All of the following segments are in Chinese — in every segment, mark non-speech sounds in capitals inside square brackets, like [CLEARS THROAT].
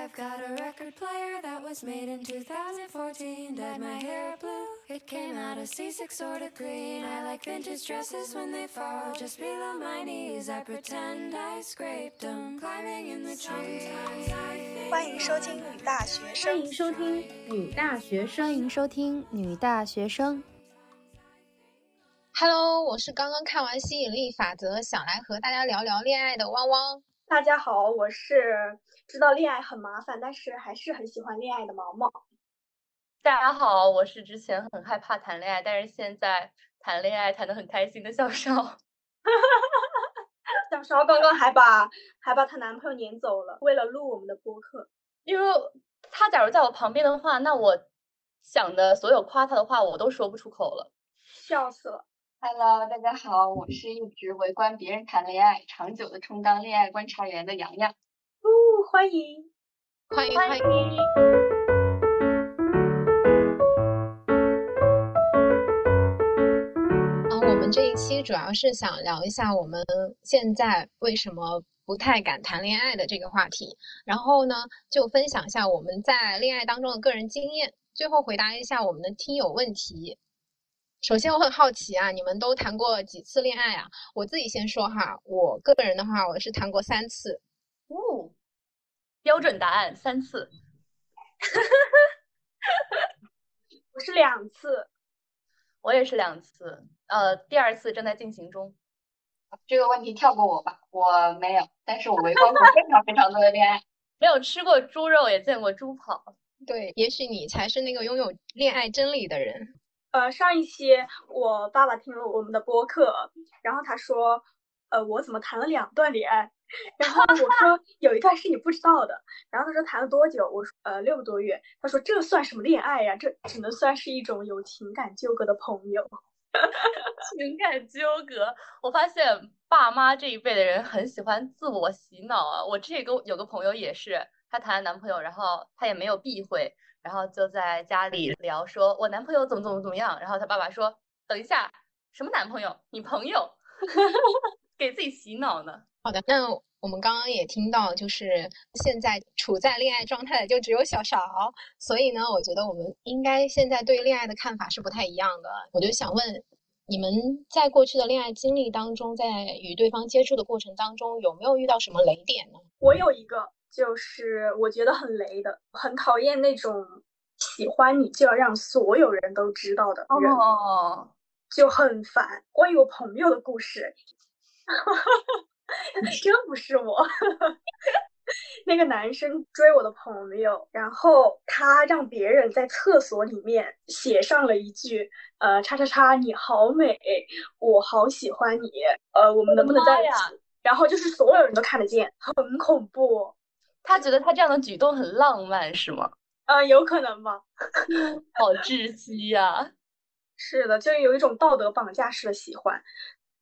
I've got a record player that was made in 2014. Dyed my hair blue, it came out a C6 sort of green. I like vintage dresses when they fall just below my knees. I pretend I scraped them, climbing in the trees. 欢迎收听女大学欢生。迎收听女大学欢生。迎收听女大学生。Hello，我是刚刚看完《吸引力法则》，想来和大家聊聊恋爱的汪汪。大家好，我是知道恋爱很麻烦，但是还是很喜欢恋爱的毛毛。大家好，我是之前很害怕谈恋爱，但是现在谈恋爱谈得很开心的小邵。[LAUGHS] 小邵刚刚还把还把她男朋友撵走了，为了录我们的播客。因为他假如在我旁边的话，那我想的所有夸他的话我都说不出口了。笑死了！Hello，大家好，我是一直围观别人谈恋爱，长久的充当恋爱观察员的洋洋。哦，欢迎！欢迎欢迎！啊，我们这一期主要是想聊一下我们现在为什么不太敢谈恋爱的这个话题，然后呢，就分享一下我们在恋爱当中的个人经验，最后回答一下我们的听友问题。首先，我很好奇啊，你们都谈过几次恋爱啊？我自己先说哈，我个人的话，我是谈过三次。哦，标准答案三次。[LAUGHS] 我是两次，我也是两次，呃，第二次正在进行中。这个问题跳过我吧，我没有，但是我围观过非常非常多的恋爱。没有吃过猪肉，也见过猪跑。对，也许你才是那个拥有恋爱真理的人。呃，上一期我爸爸听了我们的播客，然后他说，呃，我怎么谈了两段恋爱？然后我说 [LAUGHS] 有一段是你不知道的，然后他说谈了多久？我说呃六个多月。他说这算什么恋爱呀？这只能算是一种有情感纠葛的朋友。[LAUGHS] 情感纠葛，我发现爸妈这一辈的人很喜欢自我洗脑啊。我之前有个有个朋友也是，她谈了男朋友，然后她也没有避讳，然后就在家里聊说，我男朋友怎么怎么怎么样。然后他爸爸说，等一下，什么男朋友？你朋友，[LAUGHS] 给自己洗脑呢。好的，那我们刚刚也听到，就是现在处在恋爱状态的就只有小勺，所以呢，我觉得我们应该现在对恋爱的看法是不太一样的。我就想问，你们在过去的恋爱经历当中，在与对方接触的过程当中，有没有遇到什么雷点呢？我有一个，就是我觉得很雷的，很讨厌那种喜欢你就要让所有人都知道的人，哦，就很烦。关于我朋友的故事，[LAUGHS] 真不是我。[LAUGHS] 那个男生追我的朋友，然后他让别人在厕所里面写上了一句：“呃，叉叉叉，你好美，我好喜欢你，呃，我们能不能在一起？”然后就是所有人都看得见，很恐怖。他觉得他这样的举动很浪漫，是吗？嗯，有可能吧。[LAUGHS] 好窒息呀、是的，就有一种道德绑架式的喜欢。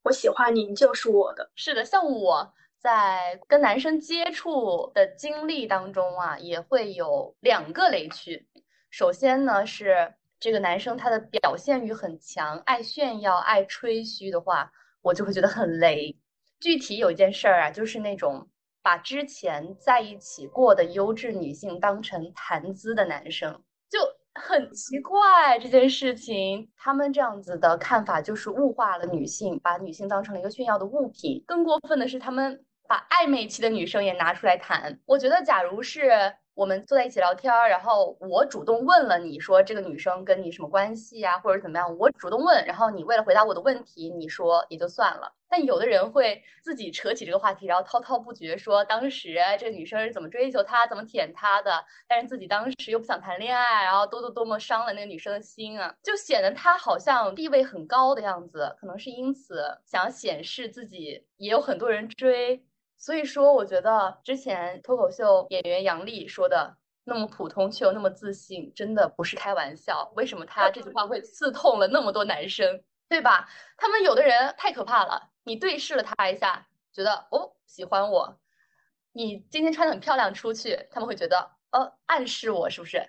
我喜欢你，你就是我的。是的，像我在跟男生接触的经历当中啊，也会有两个雷区。首先呢，是这个男生他的表现欲很强，爱炫耀、爱吹嘘的话，我就会觉得很雷。具体有一件事儿啊，就是那种把之前在一起过的优质女性当成谈资的男生，就很奇怪这件事情。他们这样子的看法就是物化了女性，把女性当成了一个炫耀的物品。更过分的是，他们把暧昧期的女生也拿出来谈。我觉得，假如是我们坐在一起聊天，然后我主动问了你说这个女生跟你什么关系呀、或者怎么样，我主动问，然后你为了回答我的问题，你说也就算了。但有的人会自己扯起这个话题，然后滔滔不绝说当时这个女生是怎么追求他、怎么舔他的，但是自己当时又不想谈恋爱，然后多多多么伤了那个女生的心啊，就显得他好像地位很高的样子，可能是因此想显示自己也有很多人追。所以说，我觉得之前脱口秀演员杨笠说的那么普通却又那么自信，真的不是开玩笑。为什么他这句话会刺痛了那么多男生，对吧？他们有的人太可怕了，你对视了他一下，觉得哦喜欢我，你今天穿的很漂亮出去，他们会觉得呃暗示我是不是？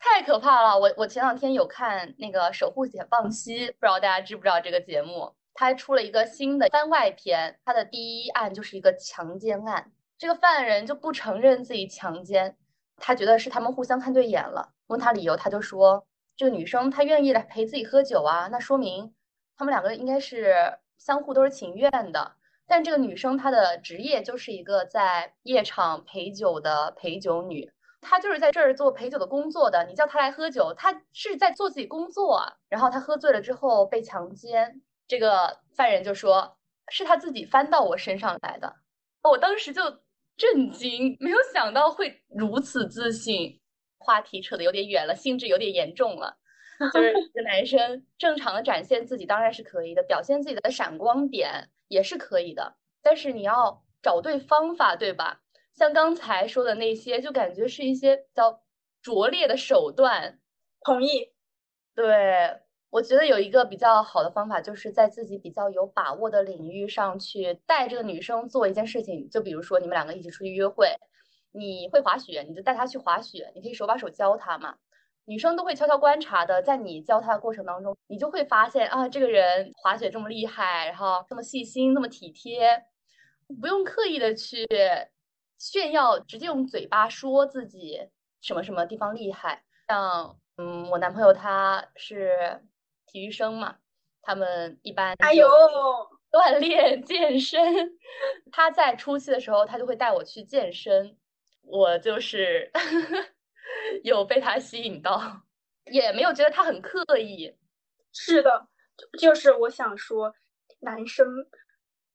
太可怕了！我我前两天有看那个《守护解放西》，不知道大家知不知道这个节目？拍出了一个新的番外篇，它的第一案就是一个强奸案。这个犯人就不承认自己强奸，他觉得是他们互相看对眼了。问他理由，他就说这个女生她愿意来陪自己喝酒啊，那说明他们两个应该是相互都是情愿的。但这个女生她的职业就是一个在夜场陪酒的陪酒女，她就是在这儿做陪酒的工作的。你叫她来喝酒，她是在做自己工作。然后她喝醉了之后被强奸，这个犯人就说是他自己翻到我身上来的。我当时就震惊，没有想到会如此自信。话题扯得有点远了，性质有点严重了。就是一个男生正常的展现自己当然是可以的，表现自己的闪光点。也是可以的，但是你要找对方法，对吧？像刚才说的那些，就感觉是一些比较拙劣的手段。同意。对，我觉得有一个比较好的方法，就是在自己比较有把握的领域上去带这个女生做一件事情。就比如说你们两个一起出去约会，你会滑雪，你就带她去滑雪，你可以手把手教她嘛。女生都会悄悄观察的，在你教她的过程当中，你就会发现啊，这个人滑雪这么厉害，然后这么细心，那么体贴，不用刻意的去炫耀，直接用嘴巴说自己什么什么地方厉害。像嗯，我男朋友他是体育生嘛，他们一般哎呦锻炼健身，[LAUGHS] 他在初期的时候，他就会带我去健身，我就是。[LAUGHS] 有被他吸引到，也没有觉得他很刻意。是的，就是我想说，男生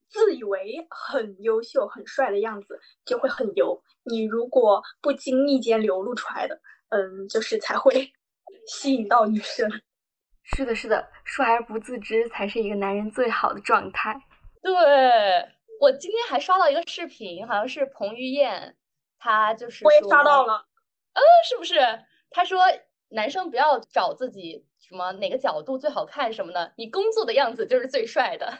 自以为很优秀、很帅的样子就会很油。你如果不经意间流露出来的，嗯，就是才会 [LAUGHS] 吸引到女生。是的，是的，帅而不自知才是一个男人最好的状态。对我今天还刷到一个视频，好像是彭于晏，他就是我也刷到了。嗯，是不是？他说男生不要找自己什么哪个角度最好看什么的，你工作的样子就是最帅的。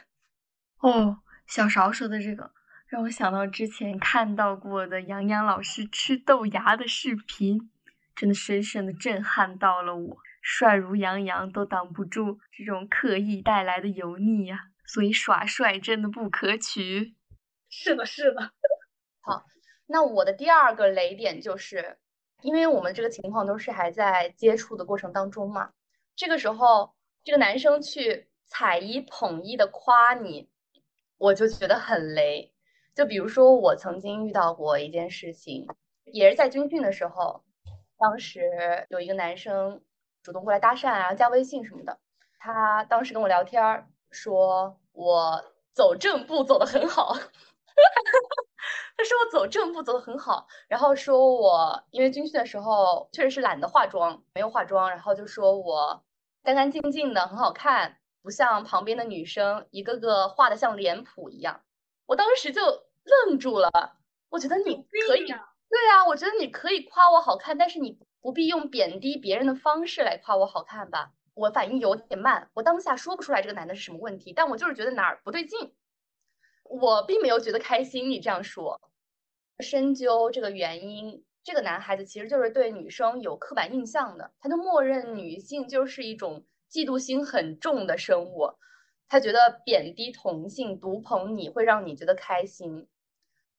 哦，小勺说的这个让我想到之前看到过的杨洋老师吃豆芽的视频，真的深深的震撼到了我。帅如杨洋都挡不住这种刻意带来的油腻呀，所以耍帅真的不可取。[LAUGHS] 是的，是的。[LAUGHS] 好，那我的第二个雷点就是。因为我们这个情况都是还在接触的过程当中嘛，这个时候这个男生去踩一捧一的夸你，我就觉得很雷。就比如说我曾经遇到过一件事情，也是在军训的时候，当时有一个男生主动过来搭讪啊，加微信什么的。他当时跟我聊天说我走正步走得很好。[LAUGHS] 他说我走正步走的很好，然后说我因为军训的时候确实是懒得化妆，没有化妆，然后就说我干干净净的很好看，不像旁边的女生一个个画的像脸谱一样。我当时就愣住了，我觉得你可以，对啊，我觉得你可以夸我好看，但是你不必用贬低别人的方式来夸我好看吧。我反应有点慢，我当下说不出来这个男的是什么问题，但我就是觉得哪儿不对劲。我并没有觉得开心，你这样说，深究这个原因，这个男孩子其实就是对女生有刻板印象的，他就默认女性就是一种嫉妒心很重的生物，他觉得贬低同性、独捧你会让你觉得开心，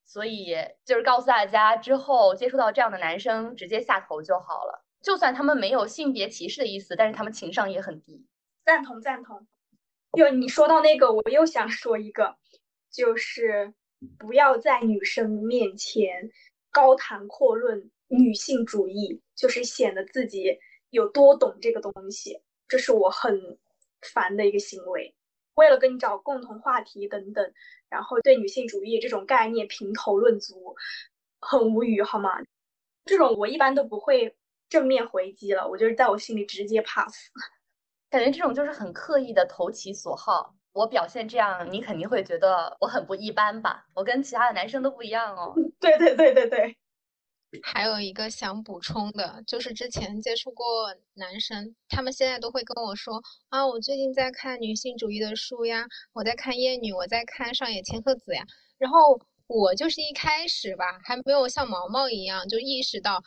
所以就是告诉大家，之后接触到这样的男生，直接下头就好了。就算他们没有性别歧视的意思，但是他们情商也很低。赞同赞同。哟，你说到那个，我又想说一个。就是不要在女生面前高谈阔论女性主义，就是显得自己有多懂这个东西，这是我很烦的一个行为。为了跟你找共同话题等等，然后对女性主义这种概念评头论足，很无语好吗？这种我一般都不会正面回击了，我就是在我心里直接 pass。[LAUGHS] 感觉这种就是很刻意的投其所好。我表现这样，你肯定会觉得我很不一般吧？我跟其他的男生都不一样哦。对对对对对。还有一个想补充的，就是之前接触过男生，他们现在都会跟我说啊，我最近在看女性主义的书呀，我在看《厌女》，我在看上野千鹤子呀。然后我就是一开始吧，还没有像毛毛一样就意识到，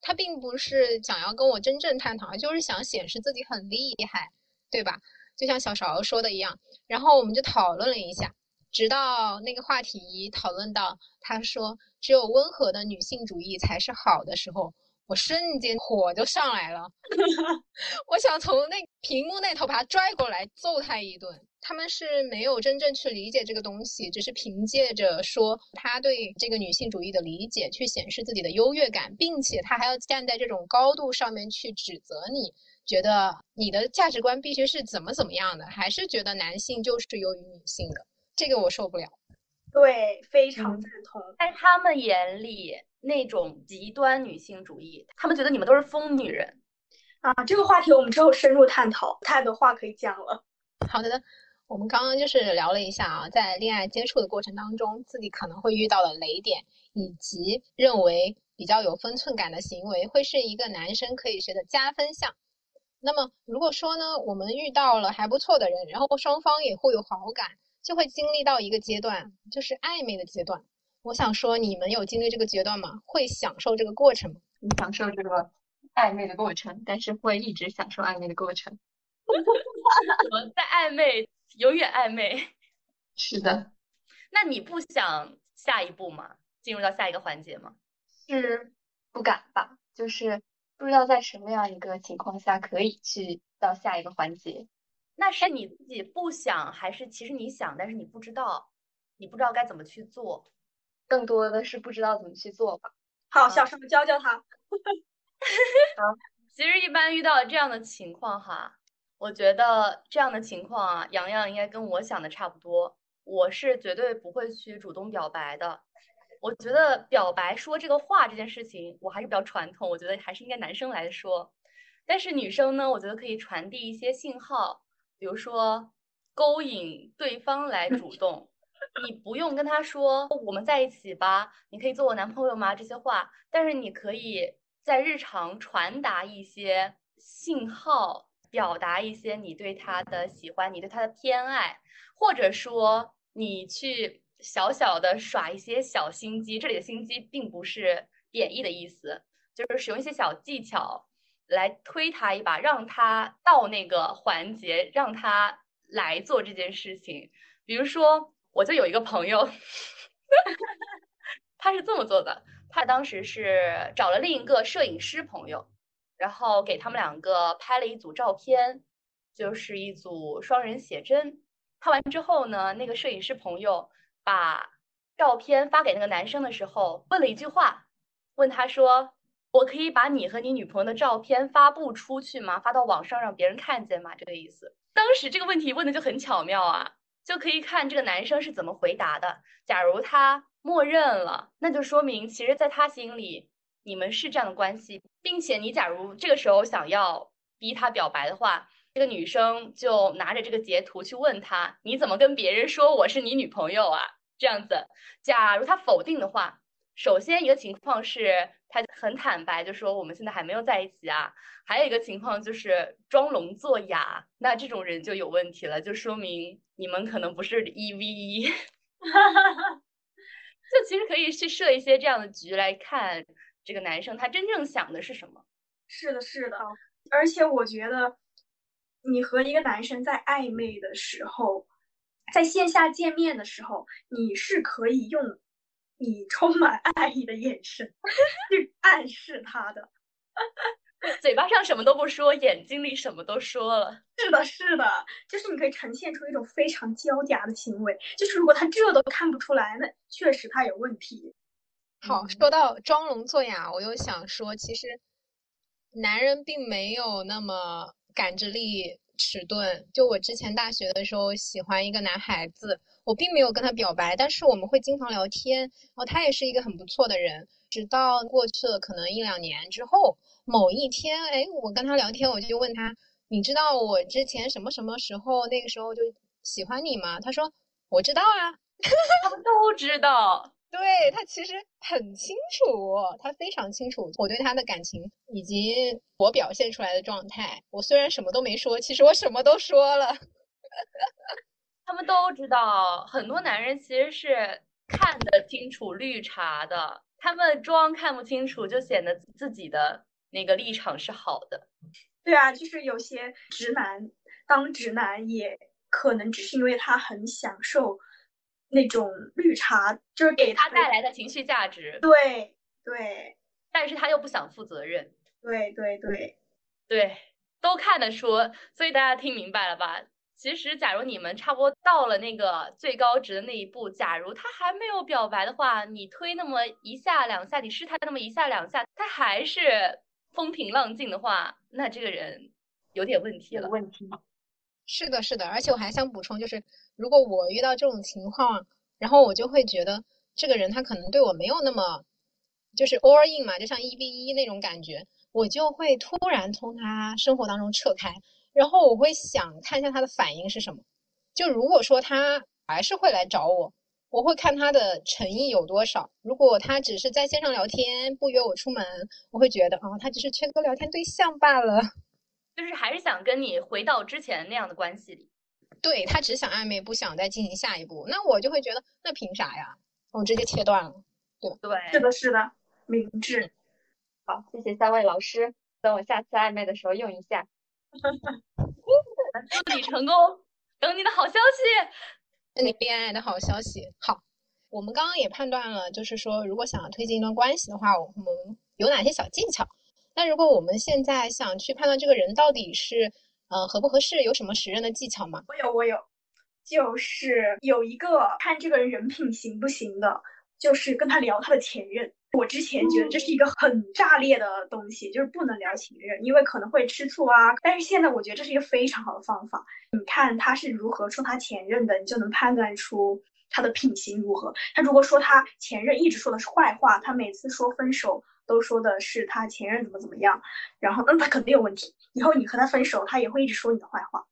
他并不是想要跟我真正探讨，就是想显示自己很厉害，对吧？就像小勺说的一样，然后我们就讨论了一下，直到那个话题讨论到他说只有温和的女性主义才是好的时候，我瞬间火就上来了，[LAUGHS] 我想从那屏幕那头把他拽过来揍他一顿。他们是没有真正去理解这个东西，只是凭借着说他对这个女性主义的理解去显示自己的优越感，并且他还要站在这种高度上面去指责你，觉得你的价值观必须是怎么怎么样的，还是觉得男性就是优于女性的，这个我受不了。对，非常赞同。在他们眼里，那种极端女性主义，他们觉得你们都是疯女人啊。这个话题我们之后深入探讨，太多话可以讲了。好的。我们刚刚就是聊了一下啊，在恋爱接触的过程当中，自己可能会遇到的雷点，以及认为比较有分寸感的行为，会是一个男生可以学的加分项。那么，如果说呢，我们遇到了还不错的人，然后双方也互有好感，就会经历到一个阶段，就是暧昧的阶段。我想说，你们有经历这个阶段吗？会享受这个过程吗？你享受这个暧昧的过程，但是会一直享受暧昧的过程。[LAUGHS] 我在暧昧。永远暧昧，[LAUGHS] 是的。那你不想下一步吗？进入到下一个环节吗？是不敢吧？就是不知道在什么样一个情况下可以去到下一个环节。那是你自己不想，还是其实你想，但是你不知道，你不知道该怎么去做？更多的是不知道怎么去做吧。好，小时候教教他。[LAUGHS] [LAUGHS] 好，其实一般遇到这样的情况哈。我觉得这样的情况啊，洋洋应该跟我想的差不多。我是绝对不会去主动表白的。我觉得表白说这个话这件事情，我还是比较传统。我觉得还是应该男生来说。但是女生呢，我觉得可以传递一些信号，比如说勾引对方来主 [LAUGHS] 动。你不用跟他说“我们在一起吧”，你可以做我男朋友吗？这些话，但是你可以在日常传达一些信号。表达一些你对他的喜欢，你对他的偏爱，或者说你去小小的耍一些小心机。这里的心机并不是贬义的意思，就是使用一些小技巧来推他一把，让他到那个环节，让他来做这件事情。比如说，我就有一个朋友，[LAUGHS] 他是这么做的，他当时是找了另一个摄影师朋友。然后给他们两个拍了一组照片，就是一组双人写真。拍完之后呢，那个摄影师朋友把照片发给那个男生的时候，问了一句话，问他说：“我可以把你和你女朋友的照片发布出去吗？发到网上让别人看见吗？”这个意思。当时这个问题问的就很巧妙啊，就可以看这个男生是怎么回答的。假如他默认了，那就说明其实在他心里。你们是这样的关系，并且你假如这个时候想要逼他表白的话，这个女生就拿着这个截图去问他，你怎么跟别人说我是你女朋友啊？这样子，假如他否定的话，首先一个情况是他很坦白，就说我们现在还没有在一起啊。还有一个情况就是装聋作哑，那这种人就有问题了，就说明你们可能不是一 v 一。[LAUGHS] 就其实可以去设一些这样的局来看。这个男生他真正想的是什么？是的，是的，而且我觉得，你和一个男生在暧昧的时候，在线下见面的时候，你是可以用你充满爱意的眼神去暗示他的。[LAUGHS] 嘴巴上什么都不说，眼睛里什么都说了。是的，是的，就是你可以呈现出一种非常娇嗲的行为。就是如果他这都看不出来，那确实他有问题。好，说到装聋作哑，我又想说，其实男人并没有那么感知力迟钝。就我之前大学的时候喜欢一个男孩子，我并没有跟他表白，但是我们会经常聊天，然后他也是一个很不错的人。直到过去了可能一两年之后，某一天，哎，我跟他聊天，我就问他，你知道我之前什么什么时候那个时候就喜欢你吗？他说我知道啊，他们都知道。对他其实很清楚，他非常清楚我对他的感情以及我表现出来的状态。我虽然什么都没说，其实我什么都说了。[LAUGHS] 他们都知道，很多男人其实是看得清楚绿茶的，他们装看不清楚，就显得自己的那个立场是好的。对啊，就是有些直男当直男，也可能只是因为他很享受。那种绿茶，就是给他带来的情绪价值。对对，但是他又不想负责任。对对对对，都看得出，所以大家听明白了吧？其实，假如你们差不多到了那个最高值的那一步，假如他还没有表白的话，你推那么一下两下，你试探那么一下两下，他还是风平浪静的话，那这个人有点问题了。问题。是的，是的，而且我还想补充，就是如果我遇到这种情况，然后我就会觉得这个人他可能对我没有那么，就是 all in 嘛，就像一 v 一那种感觉，我就会突然从他生活当中撤开。然后我会想看一下他的反应是什么，就如果说他还是会来找我，我会看他的诚意有多少。如果他只是在线上聊天，不约我出门，我会觉得啊，他只是缺个聊天对象罢了，就是还是想跟你回到之前那样的关系里。对他只想暧昧，不想再进行下一步，那我就会觉得那凭啥呀？我直接切断了，对吧？对，是的，是的，明智。好，谢谢三位老师，等我下次暧昧的时候用一下。[LAUGHS] 祝你成功，等你的好消息，等你恋爱的好消息。好，我们刚刚也判断了，就是说，如果想要推进一段关系的话，我们有哪些小技巧？那如果我们现在想去判断这个人到底是，呃，合不合适，有什么识人的技巧吗？我有，我有，就是有一个看这个人人品行不行的，就是跟他聊他的前任。我之前觉得这是一个很炸裂的东西，就是不能聊前任，因为可能会吃醋啊。但是现在我觉得这是一个非常好的方法。你看他是如何说他前任的，你就能判断出他的品行如何。他如果说他前任一直说的是坏话，他每次说分手都说的是他前任怎么怎么样，然后那他肯定有问题。以后你和他分手，他也会一直说你的坏话。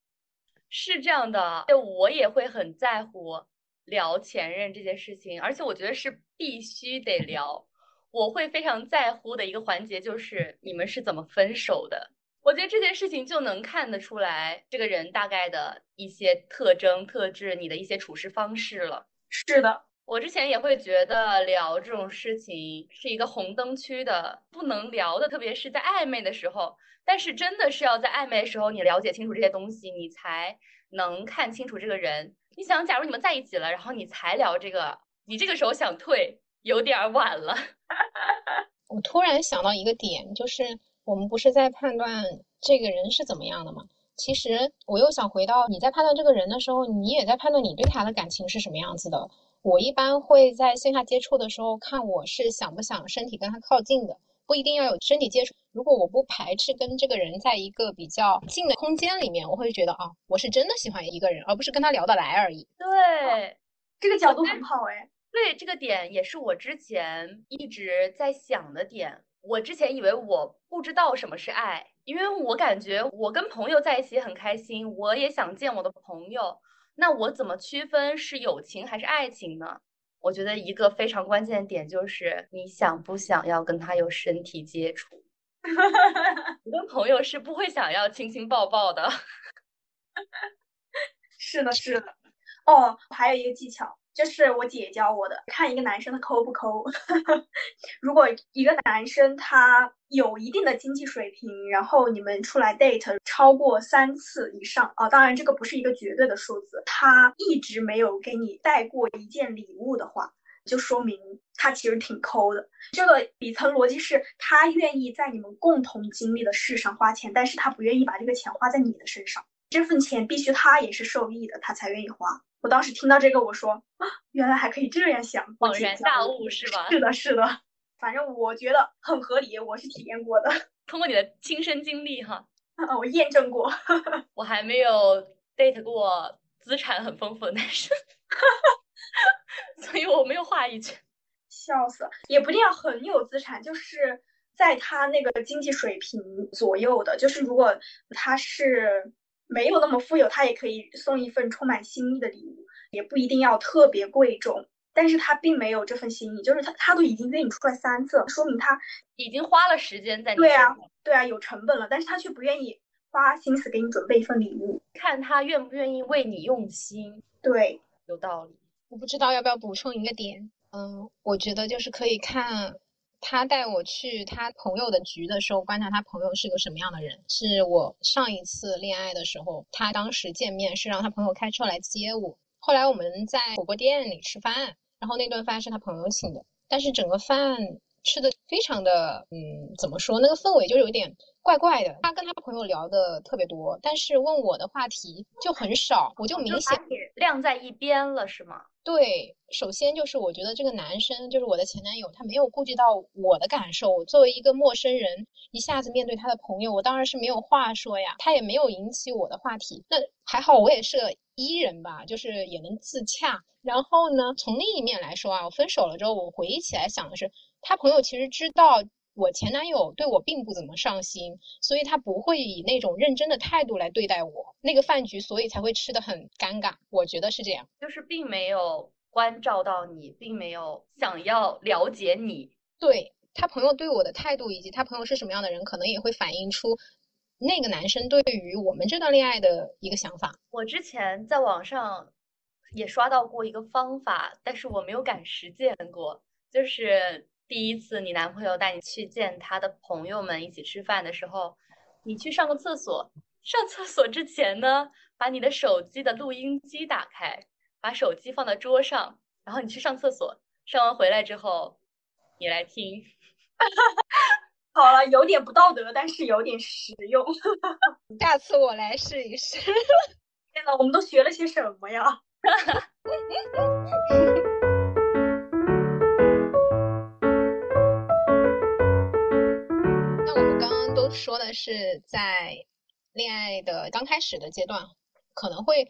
是这样的，我也会很在乎聊前任这件事情，而且我觉得是必须得聊。我会非常在乎的一个环节就是你们是怎么分手的。我觉得这件事情就能看得出来这个人大概的一些特征、特质，你的一些处事方式了。是的，我之前也会觉得聊这种事情是一个红灯区的，不能聊的，特别是在暧昧的时候。但是真的是要在暧昧的时候，你了解清楚这些东西，你才能看清楚这个人。你想，假如你们在一起了，然后你才聊这个，你这个时候想退。有点晚了，[LAUGHS] 我突然想到一个点，就是我们不是在判断这个人是怎么样的吗？其实我又想回到你在判断这个人的时候，你也在判断你对他的感情是什么样子的。我一般会在线下接触的时候看我是想不想身体跟他靠近的，不一定要有身体接触。如果我不排斥跟这个人在一个比较近的空间里面，我会觉得啊，我是真的喜欢一个人，而不是跟他聊得来而已。对，这个角度很好哎。对这个点也是我之前一直在想的点。我之前以为我不知道什么是爱，因为我感觉我跟朋友在一起很开心，我也想见我的朋友。那我怎么区分是友情还是爱情呢？我觉得一个非常关键的点就是你想不想要跟他有身体接触。[LAUGHS] 我跟朋友是不会想要亲亲抱抱的。[LAUGHS] 是的，是的。哦，还有一个技巧。这是我姐教我的，看一个男生他抠不抠。[LAUGHS] 如果一个男生他有一定的经济水平，然后你们出来 date 超过三次以上啊，当然这个不是一个绝对的数字，他一直没有给你带过一件礼物的话，就说明他其实挺抠的。这个底层逻辑是他愿意在你们共同经历的事上花钱，但是他不愿意把这个钱花在你的身上，这份钱必须他也是受益的，他才愿意花。我当时听到这个，我说啊，原来还可以这样想，恍然大悟是吧？是的，是的，反正我觉得很合理，我是体验过的，[LAUGHS] 通过你的亲身经历哈，啊，我验证过，[LAUGHS] 我还没有 date 过资产很丰富的男生，[LAUGHS] 所以我没有话语权。笑死，也不一定要很有资产，就是在他那个经济水平左右的，就是如果他是。没有那么富有，他也可以送一份充满心意的礼物，也不一定要特别贵重。但是他并没有这份心意，就是他他都已经约你出来三次，说明他已经花了时间在你对啊，对啊，有成本了，但是他却不愿意花心思给你准备一份礼物，看他愿不愿意为你用心。对，有道理。我不知道要不要补充一个点，嗯，我觉得就是可以看。他带我去他朋友的局的时候，观察他朋友是个什么样的人。是我上一次恋爱的时候，他当时见面是让他朋友开车来接我，后来我们在火锅店里吃饭，然后那顿饭是他朋友请的，但是整个饭吃的非常的，嗯，怎么说？那个氛围就有点怪怪的。他跟他朋友聊的特别多，但是问我的话题就很少，我就明显晾在一边了，是吗？对，首先就是我觉得这个男生就是我的前男友，他没有顾及到我的感受。作为一个陌生人，一下子面对他的朋友，我当然是没有话说呀。他也没有引起我的话题。那还好，我也是个 E 人吧，就是也能自洽。然后呢，从另一面来说啊，我分手了之后，我回忆起来想的是，他朋友其实知道。我前男友对我并不怎么上心，所以他不会以那种认真的态度来对待我。那个饭局，所以才会吃的很尴尬。我觉得是这样，就是并没有关照到你，并没有想要了解你。对他朋友对我的态度，以及他朋友是什么样的人，可能也会反映出那个男生对于我们这段恋爱的一个想法。我之前在网上也刷到过一个方法，但是我没有敢实践过，就是。第一次你男朋友带你去见他的朋友们一起吃饭的时候，你去上个厕所。上厕所之前呢，把你的手机的录音机打开，把手机放到桌上，然后你去上厕所。上完回来之后，你来听。[LAUGHS] 好了，有点不道德，但是有点实用。[LAUGHS] 下次我来试一试。[LAUGHS] 天呐，我们都学了些什么呀？我们刚刚都说的是在恋爱的刚开始的阶段，可能会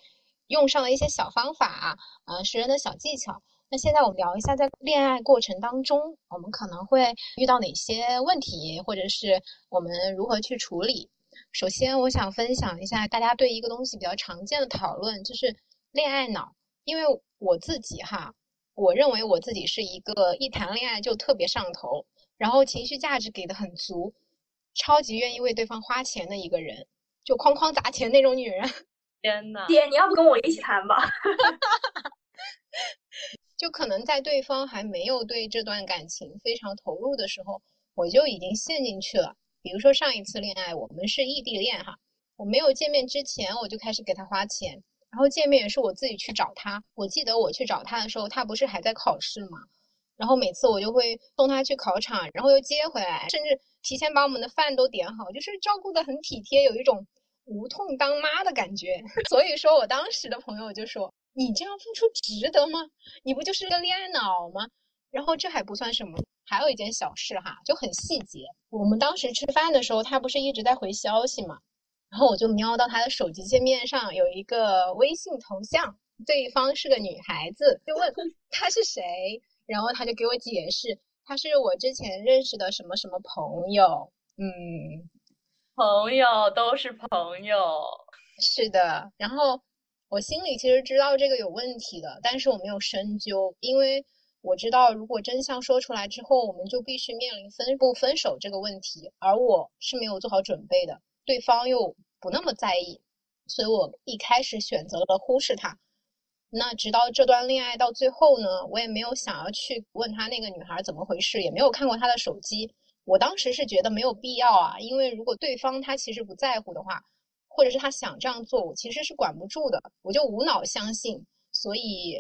用上的一些小方法，呃，识人的小技巧。那现在我们聊一下，在恋爱过程当中，我们可能会遇到哪些问题，或者是我们如何去处理。首先，我想分享一下大家对一个东西比较常见的讨论，就是恋爱脑。因为我自己哈，我认为我自己是一个一谈恋爱就特别上头，然后情绪价值给的很足。超级愿意为对方花钱的一个人，就哐哐砸钱那种女人。[LAUGHS] 天呐，姐，你要不跟我一起谈吧？[LAUGHS] 就可能在对方还没有对这段感情非常投入的时候，我就已经陷进去了。比如说上一次恋爱，我们是异地恋哈，我没有见面之前，我就开始给他花钱，然后见面也是我自己去找他。我记得我去找他的时候，他不是还在考试吗？然后每次我就会送他去考场，然后又接回来，甚至。提前把我们的饭都点好，就是照顾的很体贴，有一种无痛当妈的感觉。[LAUGHS] 所以说我当时的朋友就说：“你这样付出值得吗？你不就是个恋爱脑吗？”然后这还不算什么，还有一件小事哈，就很细节。我们当时吃饭的时候，他不是一直在回消息嘛，然后我就瞄到他的手机界面上有一个微信头像，对方是个女孩子，就问他是谁，然后他就给我解释。他是我之前认识的什么什么朋友，嗯，朋友都是朋友，是的。然后我心里其实知道这个有问题的，但是我没有深究，因为我知道如果真相说出来之后，我们就必须面临分不分手这个问题，而我是没有做好准备的，对方又不那么在意，所以我一开始选择了忽视他。那直到这段恋爱到最后呢，我也没有想要去问他那个女孩怎么回事，也没有看过他的手机。我当时是觉得没有必要啊，因为如果对方他其实不在乎的话，或者是他想这样做，我其实是管不住的，我就无脑相信。所以，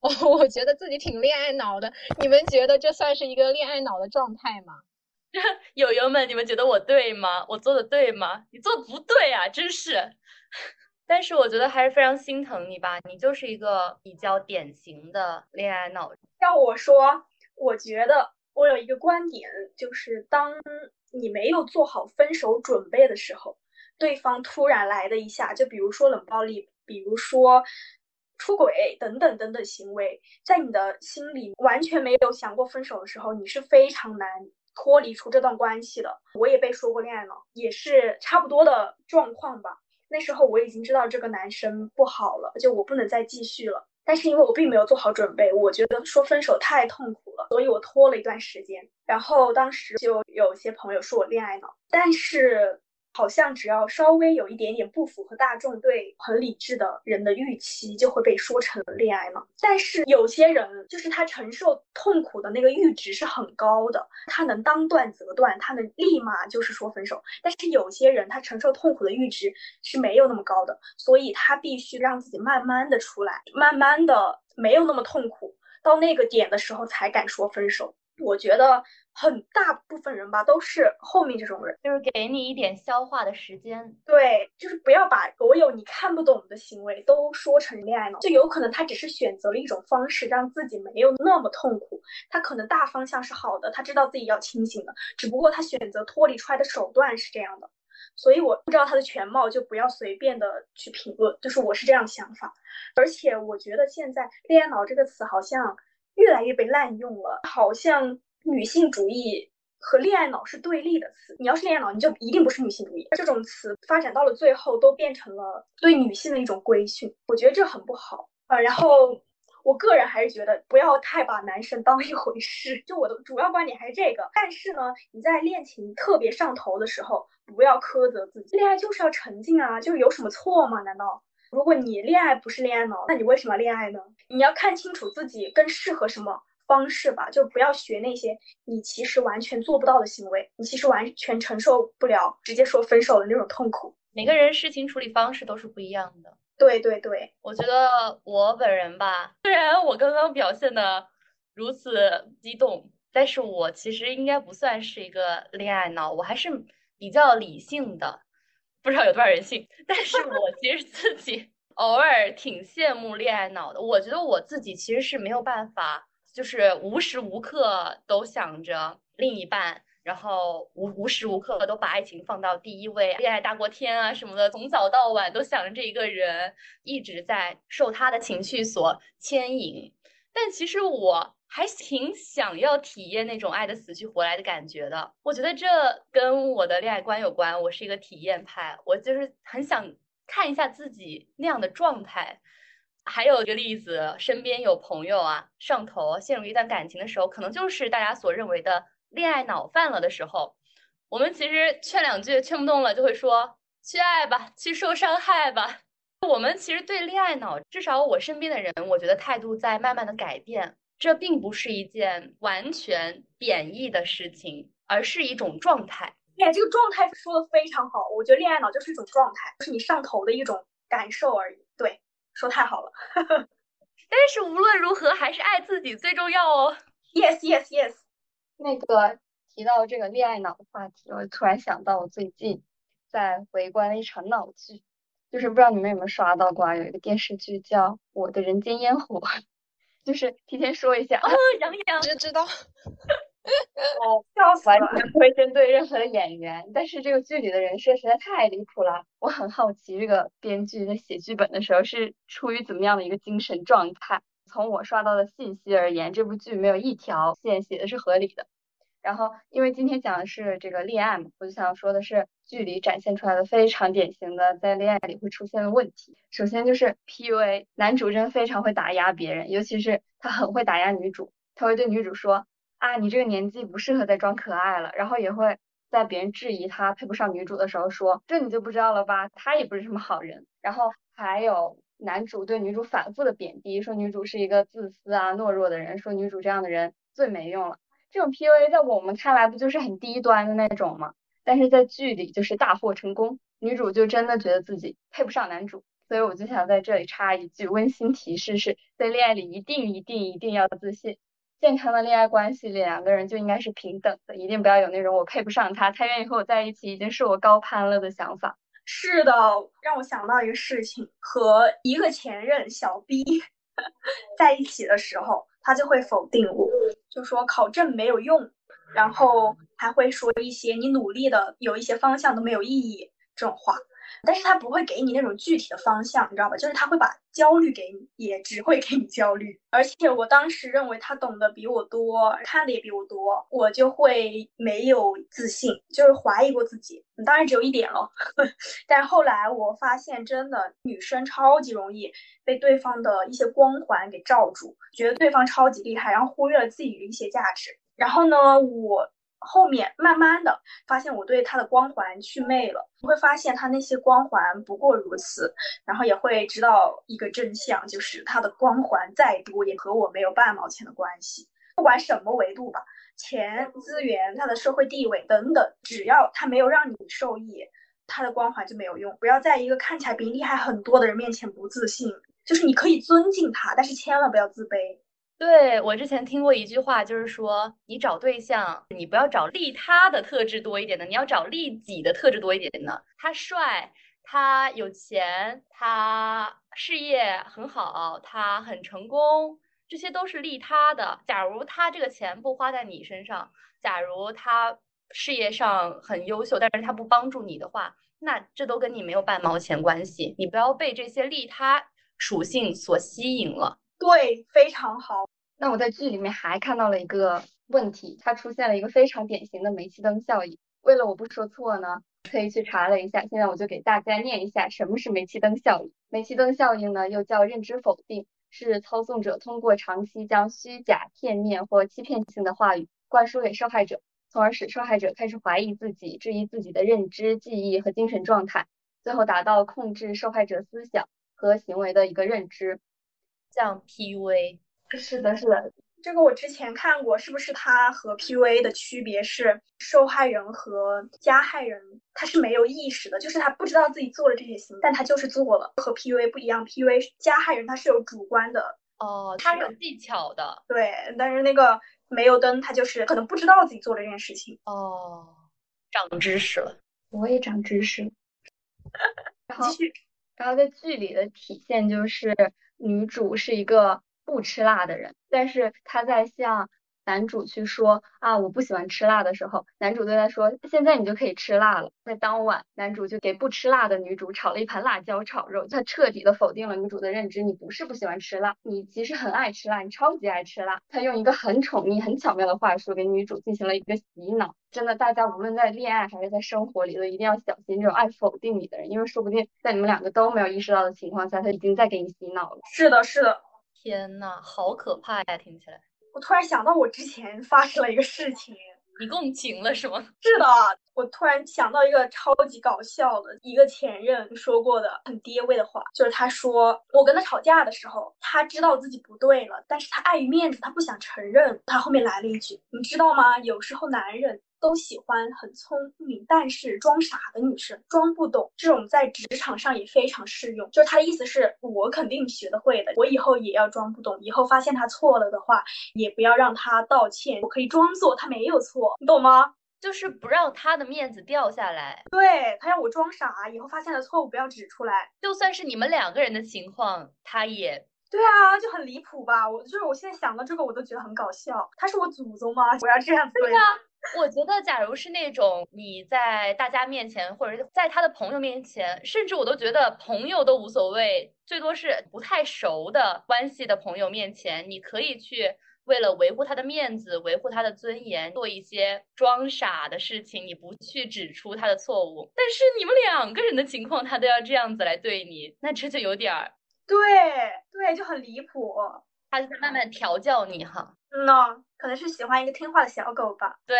我 [LAUGHS] 我觉得自己挺恋爱脑的。你们觉得这算是一个恋爱脑的状态吗？[LAUGHS] 友友们，你们觉得我对吗？我做的对吗？你做的不对啊，真是。但是我觉得还是非常心疼你吧，你就是一个比较典型的恋爱脑。要我说，我觉得我有一个观点，就是当你没有做好分手准备的时候，对方突然来的一下，就比如说冷暴力，比如说出轨等等等等行为，在你的心里完全没有想过分手的时候，你是非常难脱离出这段关系的。我也被说过恋爱脑，也是差不多的状况吧。那时候我已经知道这个男生不好了，就我不能再继续了。但是因为我并没有做好准备，我觉得说分手太痛苦了，所以我拖了一段时间。然后当时就有些朋友说我恋爱脑，但是好像只要稍微有一点点不符合大众对很理智的人的预期，就会被说成恋爱脑。但是有些人就是他承受痛苦的那个阈值是很高的，他能当断则断，他能立马就是说分手。但是有些人他承受痛苦的阈值是没有那么高的，所以他必须让自己慢慢的出来，慢慢的没有那么痛苦，到那个点的时候才敢说分手。我觉得。很大部分人吧，都是后面这种人，就是给你一点消化的时间。对，就是不要把所有你看不懂的行为都说成恋爱脑，就有可能他只是选择了一种方式，让自己没有那么痛苦。他可能大方向是好的，他知道自己要清醒的，只不过他选择脱离出来的手段是这样的。所以我不知道他的全貌，就不要随便的去评论。就是我是这样想法，而且我觉得现在“恋爱脑”这个词好像越来越被滥用了，好像。女性主义和恋爱脑是对立的词。你要是恋爱脑，你就一定不是女性主义。这种词发展到了最后，都变成了对女性的一种规训。我觉得这很不好啊。然后，我个人还是觉得不要太把男生当一回事。就我的主要观点还是这个。但是呢，你在恋情特别上头的时候，不要苛责自己。恋爱就是要沉浸啊，就是有什么错吗？难道如果你恋爱不是恋爱脑，那你为什么恋爱呢？你要看清楚自己更适合什么。方式吧，就不要学那些你其实完全做不到的行为，你其实完全承受不了直接说分手的那种痛苦。每个人事情处理方式都是不一样的。对对对，我觉得我本人吧，虽然我刚刚表现的如此激动，但是我其实应该不算是一个恋爱脑，我还是比较理性的。不知道有多少人信，但是我其实自己 [LAUGHS] 偶尔挺羡慕恋爱脑的。我觉得我自己其实是没有办法。就是无时无刻都想着另一半，然后无无时无刻都把爱情放到第一位，恋爱大过天啊什么的，从早到晚都想着这一个人，一直在受他的情绪所牵引。但其实我还挺想要体验那种爱的死去活来的感觉的。我觉得这跟我的恋爱观有关，我是一个体验派，我就是很想看一下自己那样的状态。还有一个例子，身边有朋友啊上头陷入一段感情的时候，可能就是大家所认为的恋爱脑犯了的时候。我们其实劝两句劝不动了，就会说去爱吧，去受伤害吧。我们其实对恋爱脑，至少我身边的人，我觉得态度在慢慢的改变。这并不是一件完全贬义的事情，而是一种状态。哎，这个状态说的非常好，我觉得恋爱脑就是一种状态，就是你上头的一种感受而已。对。说太好了，[LAUGHS] 但是无论如何，还是爱自己最重要哦。Yes, yes, yes。那个提到这个恋爱脑的话题，我突然想到，我最近在围观了一场闹剧，就是不知道你们有没有刷到过啊，有一个电视剧叫《我的人间烟火》，[LAUGHS] 就是提前说一下哦，杨洋知知道。哦，笑死完全不会针对任何的演员，但是这个剧里的人设实在太离谱了。我很好奇，这个编剧在写剧本的时候是出于怎么样的一个精神状态？从我刷到的信息而言，这部剧没有一条线写的是合理的。然后，因为今天讲的是这个恋爱嘛，我就想说的是剧里展现出来的非常典型的在恋爱里会出现的问题。首先就是 PUA，男主真非常会打压别人，尤其是他很会打压女主，他会对女主说。啊，你这个年纪不适合再装可爱了。然后也会在别人质疑他配不上女主的时候说，这你就不知道了吧？他也不是什么好人。然后还有男主对女主反复的贬低，说女主是一个自私啊、懦弱的人，说女主这样的人最没用了。这种 PUA 在我们看来不就是很低端的那种吗？但是在剧里就是大获成功，女主就真的觉得自己配不上男主。所以我就想在这里插一句温馨提示：是在恋爱里一定一定一定要自信。健康的恋爱关系里，两个人就应该是平等的，一定不要有那种我配不上他，他愿意和我在一起已经是我高攀了的想法。是的，让我想到一个事情，和一个前任小 B [LAUGHS] 在一起的时候，他就会否定我，就说考证没有用，然后还会说一些你努力的有一些方向都没有意义这种话。但是他不会给你那种具体的方向，你知道吧？就是他会把焦虑给你，也只会给你焦虑。而且我当时认为他懂得比我多，看的也比我多，我就会没有自信，就是怀疑过自己。当然只有一点了，[LAUGHS] 但后来我发现，真的女生超级容易被对方的一些光环给罩住，觉得对方超级厉害，然后忽略了自己的一些价值。然后呢，我。后面慢慢的发现我对他的光环祛魅了，会发现他那些光环不过如此，然后也会知道一个真相，就是他的光环再多也和我没有半毛钱的关系，不管什么维度吧，钱、资源、他的社会地位等等，只要他没有让你受益，他的光环就没有用。不要在一个看起来比你厉害很多的人面前不自信，就是你可以尊敬他，但是千万不要自卑。对我之前听过一句话，就是说你找对象，你不要找利他的特质多一点的，你要找利己的特质多一点的。他帅，他有钱，他事业很好，他很成功，这些都是利他的。假如他这个钱不花在你身上，假如他事业上很优秀，但是他不帮助你的话，那这都跟你没有半毛钱关系。你不要被这些利他属性所吸引了。对，非常好。那我在剧里面还看到了一个问题，它出现了一个非常典型的煤气灯效应。为了我不说错呢，特意去查了一下，现在我就给大家念一下什么是煤气灯效应。煤气灯效应呢，又叫认知否定，是操纵者通过长期将虚假、片面或欺骗性的话语灌输给受害者，从而使受害者开始怀疑自己、质疑自己的认知、记忆和精神状态，最后达到控制受害者思想和行为的一个认知。像 PUA，是的，是的，这个我之前看过，是不是它和 PUA 的区别是受害人和加害人他是没有意识的，就是他不知道自己做了这些行为，但他就是做了。和 PUA 不一样，PUA 加害人他是有主观的，哦，他有技巧的，对，但是那个煤油灯他就是可能不知道自己做了这件事情。哦，长知识了，我也长知识了。[LAUGHS] 然后继续，然后在剧里的体现就是女主是一个不吃辣的人，但是他在向男主去说啊我不喜欢吃辣的时候，男主对他说现在你就可以吃辣了。在当晚，男主就给不吃辣的女主炒了一盘辣椒炒肉，他彻底的否定了女主的认知，你不是不喜欢吃辣，你其实很爱吃辣，你超级爱吃辣。他用一个很宠溺、很巧妙的话术给女主进行了一个洗脑。真的，大家无论在恋爱还是在生活里，都一定要小心这种爱否定你的人，因为说不定在你们两个都没有意识到的情况下，他已经在给你洗脑了。是的，是的。天呐，好可怕呀！听起来，我突然想到我之前发生了一个事情。你共情了是吗？[LAUGHS] 是的，我突然想到一个超级搞笑的一个前任说过的很爹味的话，就是他说我跟他吵架的时候，他知道自己不对了，但是他碍于面子，他不想承认。他后面来了一句，你知道吗？有时候男人。都喜欢很聪明但是装傻的女生，装不懂这种在职场上也非常适用。就是他的意思是我肯定学得会的，我以后也要装不懂，以后发现他错了的话，也不要让他道歉，我可以装作他没有错，你懂吗？就是不让他的面子掉下来。对他要我装傻，以后发现了错误不要指出来，就算是你们两个人的情况，他也对啊，就很离谱吧？我就是我现在想到这个，我都觉得很搞笑。他是我祖宗吗？[LAUGHS] 我要这样子对啊。我觉得，假如是那种你在大家面前，或者是在他的朋友面前，甚至我都觉得朋友都无所谓，最多是不太熟的关系的朋友面前，你可以去为了维护他的面子、维护他的尊严，做一些装傻的事情，你不去指出他的错误。但是你们两个人的情况，他都要这样子来对你，那这就有点儿，对对，就很离谱。他就在慢慢调教你哈。嗯呐，可能是喜欢一个听话的小狗吧。对，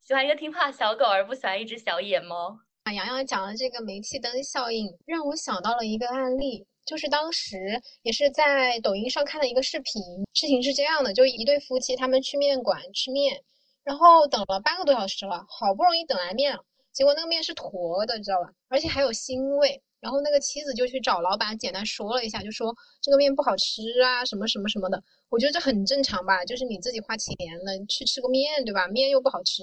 喜欢一个听话的小狗，而不喜欢一只小野猫。啊，洋洋讲的这个煤气灯效应，让我想到了一个案例，就是当时也是在抖音上看的一个视频。事情是这样的，就一对夫妻，他们去面馆吃面，然后等了半个多小时了，好不容易等来面了，结果那个面是坨的，知道吧？而且还有腥味。然后那个妻子就去找老板，简单说了一下，就说这个面不好吃啊，什么什么什么的。我觉得这很正常吧，就是你自己花钱了去吃个面，对吧？面又不好吃。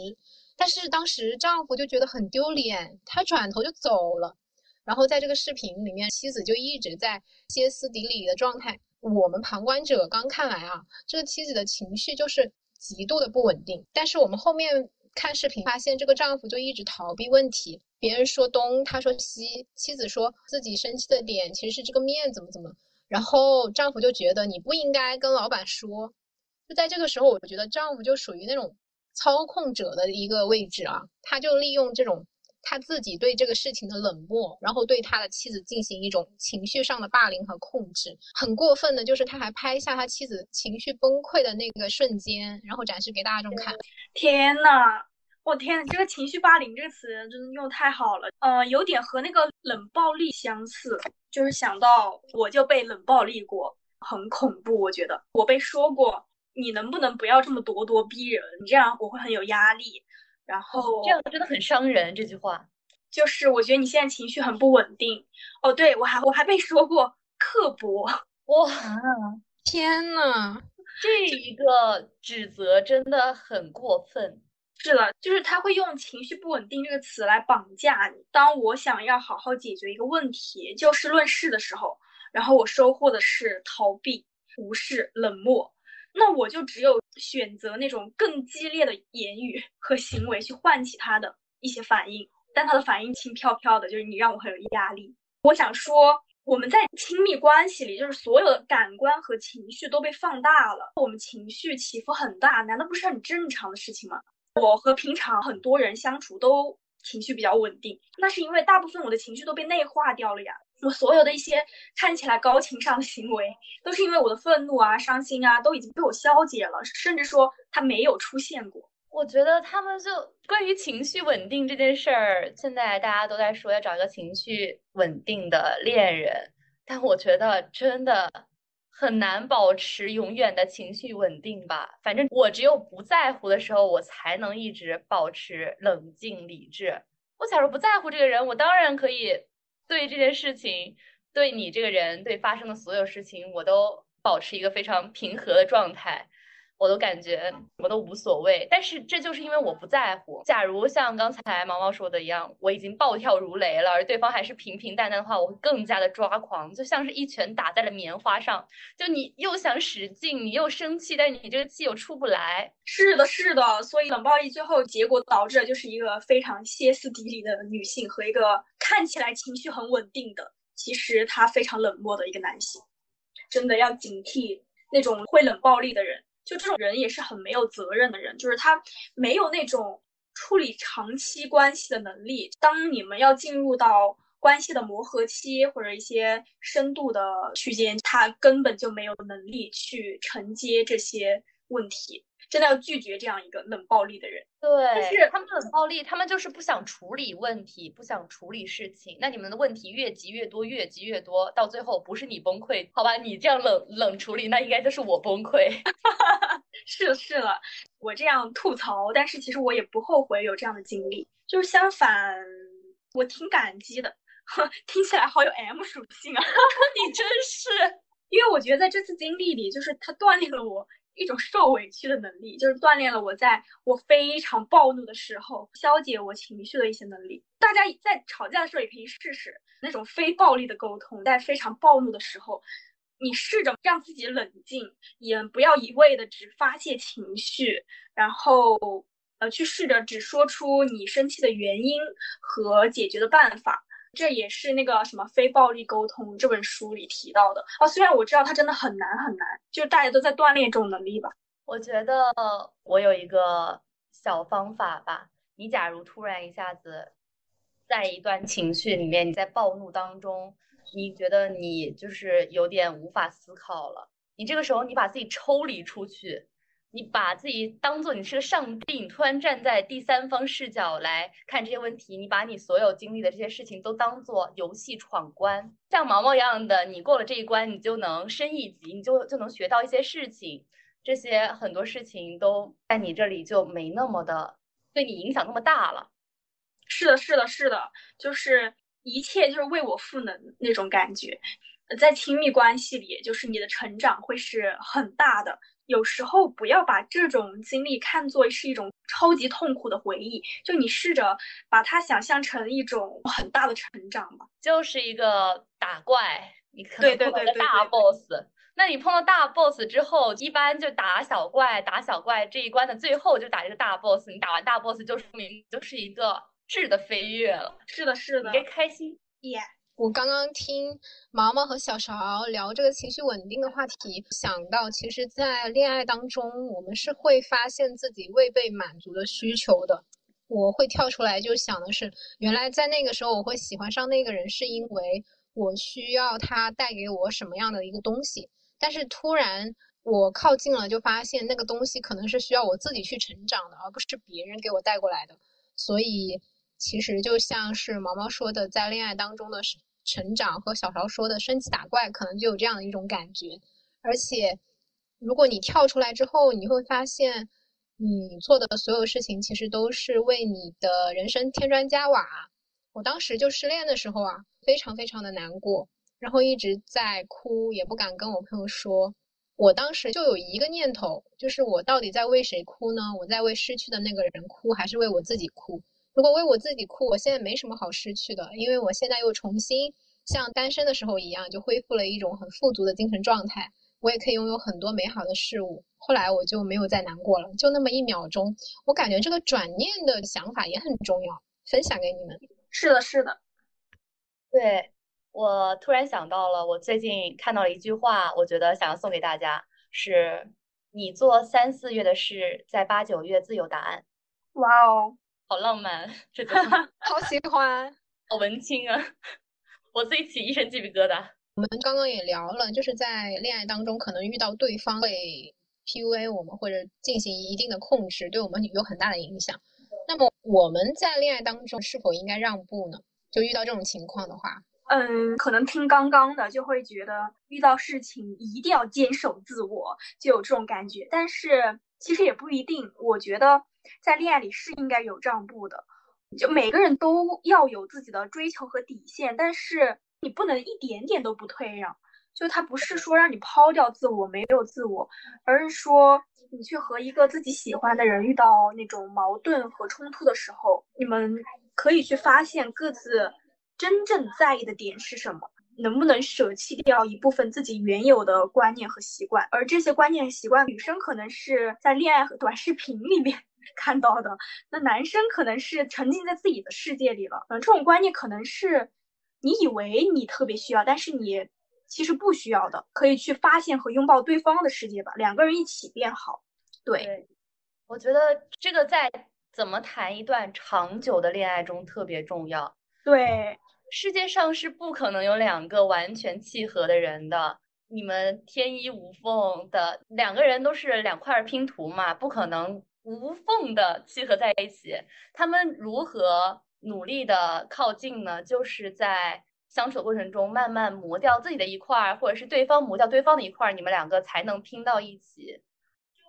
但是当时丈夫就觉得很丢脸，他转头就走了。然后在这个视频里面，妻子就一直在歇斯底里的状态。我们旁观者刚看来啊，这个妻子的情绪就是极度的不稳定。但是我们后面看视频发现，这个丈夫就一直逃避问题。别人说东，他说西，妻子说自己生气的点其实是这个面怎么怎么，然后丈夫就觉得你不应该跟老板说，就在这个时候，我觉得丈夫就属于那种操控者的一个位置啊，他就利用这种他自己对这个事情的冷漠，然后对他的妻子进行一种情绪上的霸凌和控制。很过分的就是他还拍下他妻子情绪崩溃的那个瞬间，然后展示给大众看。[LAUGHS] 天呐！我天，这个情绪霸凌这个词真的用太好了，呃，有点和那个冷暴力相似，就是想到我就被冷暴力过，很恐怖。我觉得我被说过，你能不能不要这么咄咄逼人？你这样我会很有压力。然后这样真的很伤人。这句话就是我觉得你现在情绪很不稳定。哦，对我还我还被说过刻薄。[LAUGHS] 哇，天呐，这一个指责真的很过分。是的，就是他会用“情绪不稳定”这个词来绑架你。当我想要好好解决一个问题，就事论事的时候，然后我收获的是逃避、无视、冷漠，那我就只有选择那种更激烈的言语和行为去唤起他的一些反应。但他的反应轻飘飘的，就是你让我很有压力。我想说，我们在亲密关系里，就是所有的感官和情绪都被放大了，我们情绪起伏很大，难道不是很正常的事情吗？我和平常很多人相处都情绪比较稳定，那是因为大部分我的情绪都被内化掉了呀。我所有的一些看起来高情商的行为，都是因为我的愤怒啊、伤心啊，都已经被我消解了，甚至说它没有出现过。我觉得他们就关于情绪稳定这件事儿，现在大家都在说要找一个情绪稳定的恋人，但我觉得真的。很难保持永远的情绪稳定吧？反正我只有不在乎的时候，我才能一直保持冷静理智。我假如不在乎这个人，我当然可以对这件事情、对你这个人、对发生的所有事情，我都保持一个非常平和的状态。我都感觉我都无所谓，但是这就是因为我不在乎。假如像刚才毛毛说的一样，我已经暴跳如雷了，而对方还是平平淡淡的话，我会更加的抓狂，就像是一拳打在了棉花上。就你又想使劲，你又生气，但是你这个气又出不来。是的，是的，所以冷暴力最后结果导致的就是一个非常歇斯底里的女性和一个看起来情绪很稳定的，其实他非常冷漠的一个男性。真的要警惕那种会冷暴力的人。就这种人也是很没有责任的人，就是他没有那种处理长期关系的能力。当你们要进入到关系的磨合期或者一些深度的区间，他根本就没有能力去承接这些问题。真的要拒绝这样一个冷暴力的人。对，就是他们冷暴力，他们就是不想处理问题，不想处理事情。那你们的问题越积越多，越积越多，到最后不是你崩溃，好吧？你这样冷冷处理，那应该就是我崩溃。[LAUGHS] 是的，是了，我这样吐槽，但是其实我也不后悔有这样的经历。就是相反，我挺感激的。[LAUGHS] 听起来好有 M 属性啊！[LAUGHS] 你真是，因为我觉得在这次经历里，就是他锻炼了我。一种受委屈的能力，就是锻炼了我在我非常暴怒的时候消解我情绪的一些能力。大家在吵架的时候也可以试试那种非暴力的沟通，在非常暴怒的时候，你试着让自己冷静，也不要一味的只发泄情绪，然后呃去试着只说出你生气的原因和解决的办法。这也是那个什么非暴力沟通这本书里提到的啊。虽然我知道它真的很难很难，就大家都在锻炼这种能力吧。我觉得我有一个小方法吧。你假如突然一下子在一段情绪里面，你在暴怒当中，你觉得你就是有点无法思考了。你这个时候，你把自己抽离出去。你把自己当做你是个上帝，你突然站在第三方视角来看这些问题，你把你所有经历的这些事情都当做游戏闯关，像毛毛一样的，你过了这一关，你就能升一级，你就就能学到一些事情，这些很多事情都在你这里就没那么的对你影响那么大了。是的，是的，是的，就是一切就是为我赋能那种感觉，在亲密关系里，就是你的成长会是很大的。有时候不要把这种经历看作是一种超级痛苦的回忆，就你试着把它想象成一种很大的成长吧，就是一个打怪，你可能碰到个大 boss，那你碰到大 boss 之后，一般就打小怪，打小怪这一关的最后就打一个大 boss，你打完大 boss 就说明就是一个质的飞跃了，是的，是的，你该开心耶。我刚刚听毛毛和小勺聊这个情绪稳定的话题，想到其实，在恋爱当中，我们是会发现自己未被满足的需求的。我会跳出来就想的是，原来在那个时候我会喜欢上那个人，是因为我需要他带给我什么样的一个东西。但是突然我靠近了，就发现那个东西可能是需要我自己去成长的，而不是别人给我带过来的。所以，其实就像是毛毛说的，在恋爱当中的成长和小勺说的升级打怪，可能就有这样的一种感觉。而且，如果你跳出来之后，你会发现，你做的所有事情其实都是为你的人生添砖加瓦。我当时就失恋的时候啊，非常非常的难过，然后一直在哭，也不敢跟我朋友说。我当时就有一个念头，就是我到底在为谁哭呢？我在为失去的那个人哭，还是为我自己哭？如果为我自己哭，我现在没什么好失去的，因为我现在又重新像单身的时候一样，就恢复了一种很富足的精神状态。我也可以拥有很多美好的事物。后来我就没有再难过了，就那么一秒钟，我感觉这个转念的想法也很重要，分享给你们。是的，是的，对。我突然想到了，我最近看到了一句话，我觉得想要送给大家，是你做三四月的事，在八九月自有答案。哇哦，好浪漫，这句话 [LAUGHS] 好喜欢，[LAUGHS] 好文青啊！[LAUGHS] 我自己起一身鸡皮疙瘩。我们刚刚也聊了，就是在恋爱当中，可能遇到对方会 PUA 我们，或者进行一定的控制，对我们有很大的影响。那么我们在恋爱当中是否应该让步呢？就遇到这种情况的话。嗯，可能听刚刚的就会觉得遇到事情一定要坚守自我，就有这种感觉。但是其实也不一定，我觉得在恋爱里是应该有让步的，就每个人都要有自己的追求和底线，但是你不能一点点都不退让。就他不是说让你抛掉自我，没有自我，而是说你去和一个自己喜欢的人遇到那种矛盾和冲突的时候，你们可以去发现各自。真正在意的点是什么？能不能舍弃掉一部分自己原有的观念和习惯？而这些观念习惯，女生可能是在恋爱和短视频里面 [LAUGHS] 看到的，那男生可能是沉浸在自己的世界里了。嗯，这种观念可能是你以为你特别需要，但是你其实不需要的。可以去发现和拥抱对方的世界吧，两个人一起变好。对，我觉得这个在怎么谈一段长久的恋爱中特别重要。对。世界上是不可能有两个完全契合的人的，你们天衣无缝的两个人都是两块拼图嘛，不可能无缝的契合在一起。他们如何努力的靠近呢？就是在相处过程中慢慢磨掉自己的一块，或者是对方磨掉对方的一块，你们两个才能拼到一起。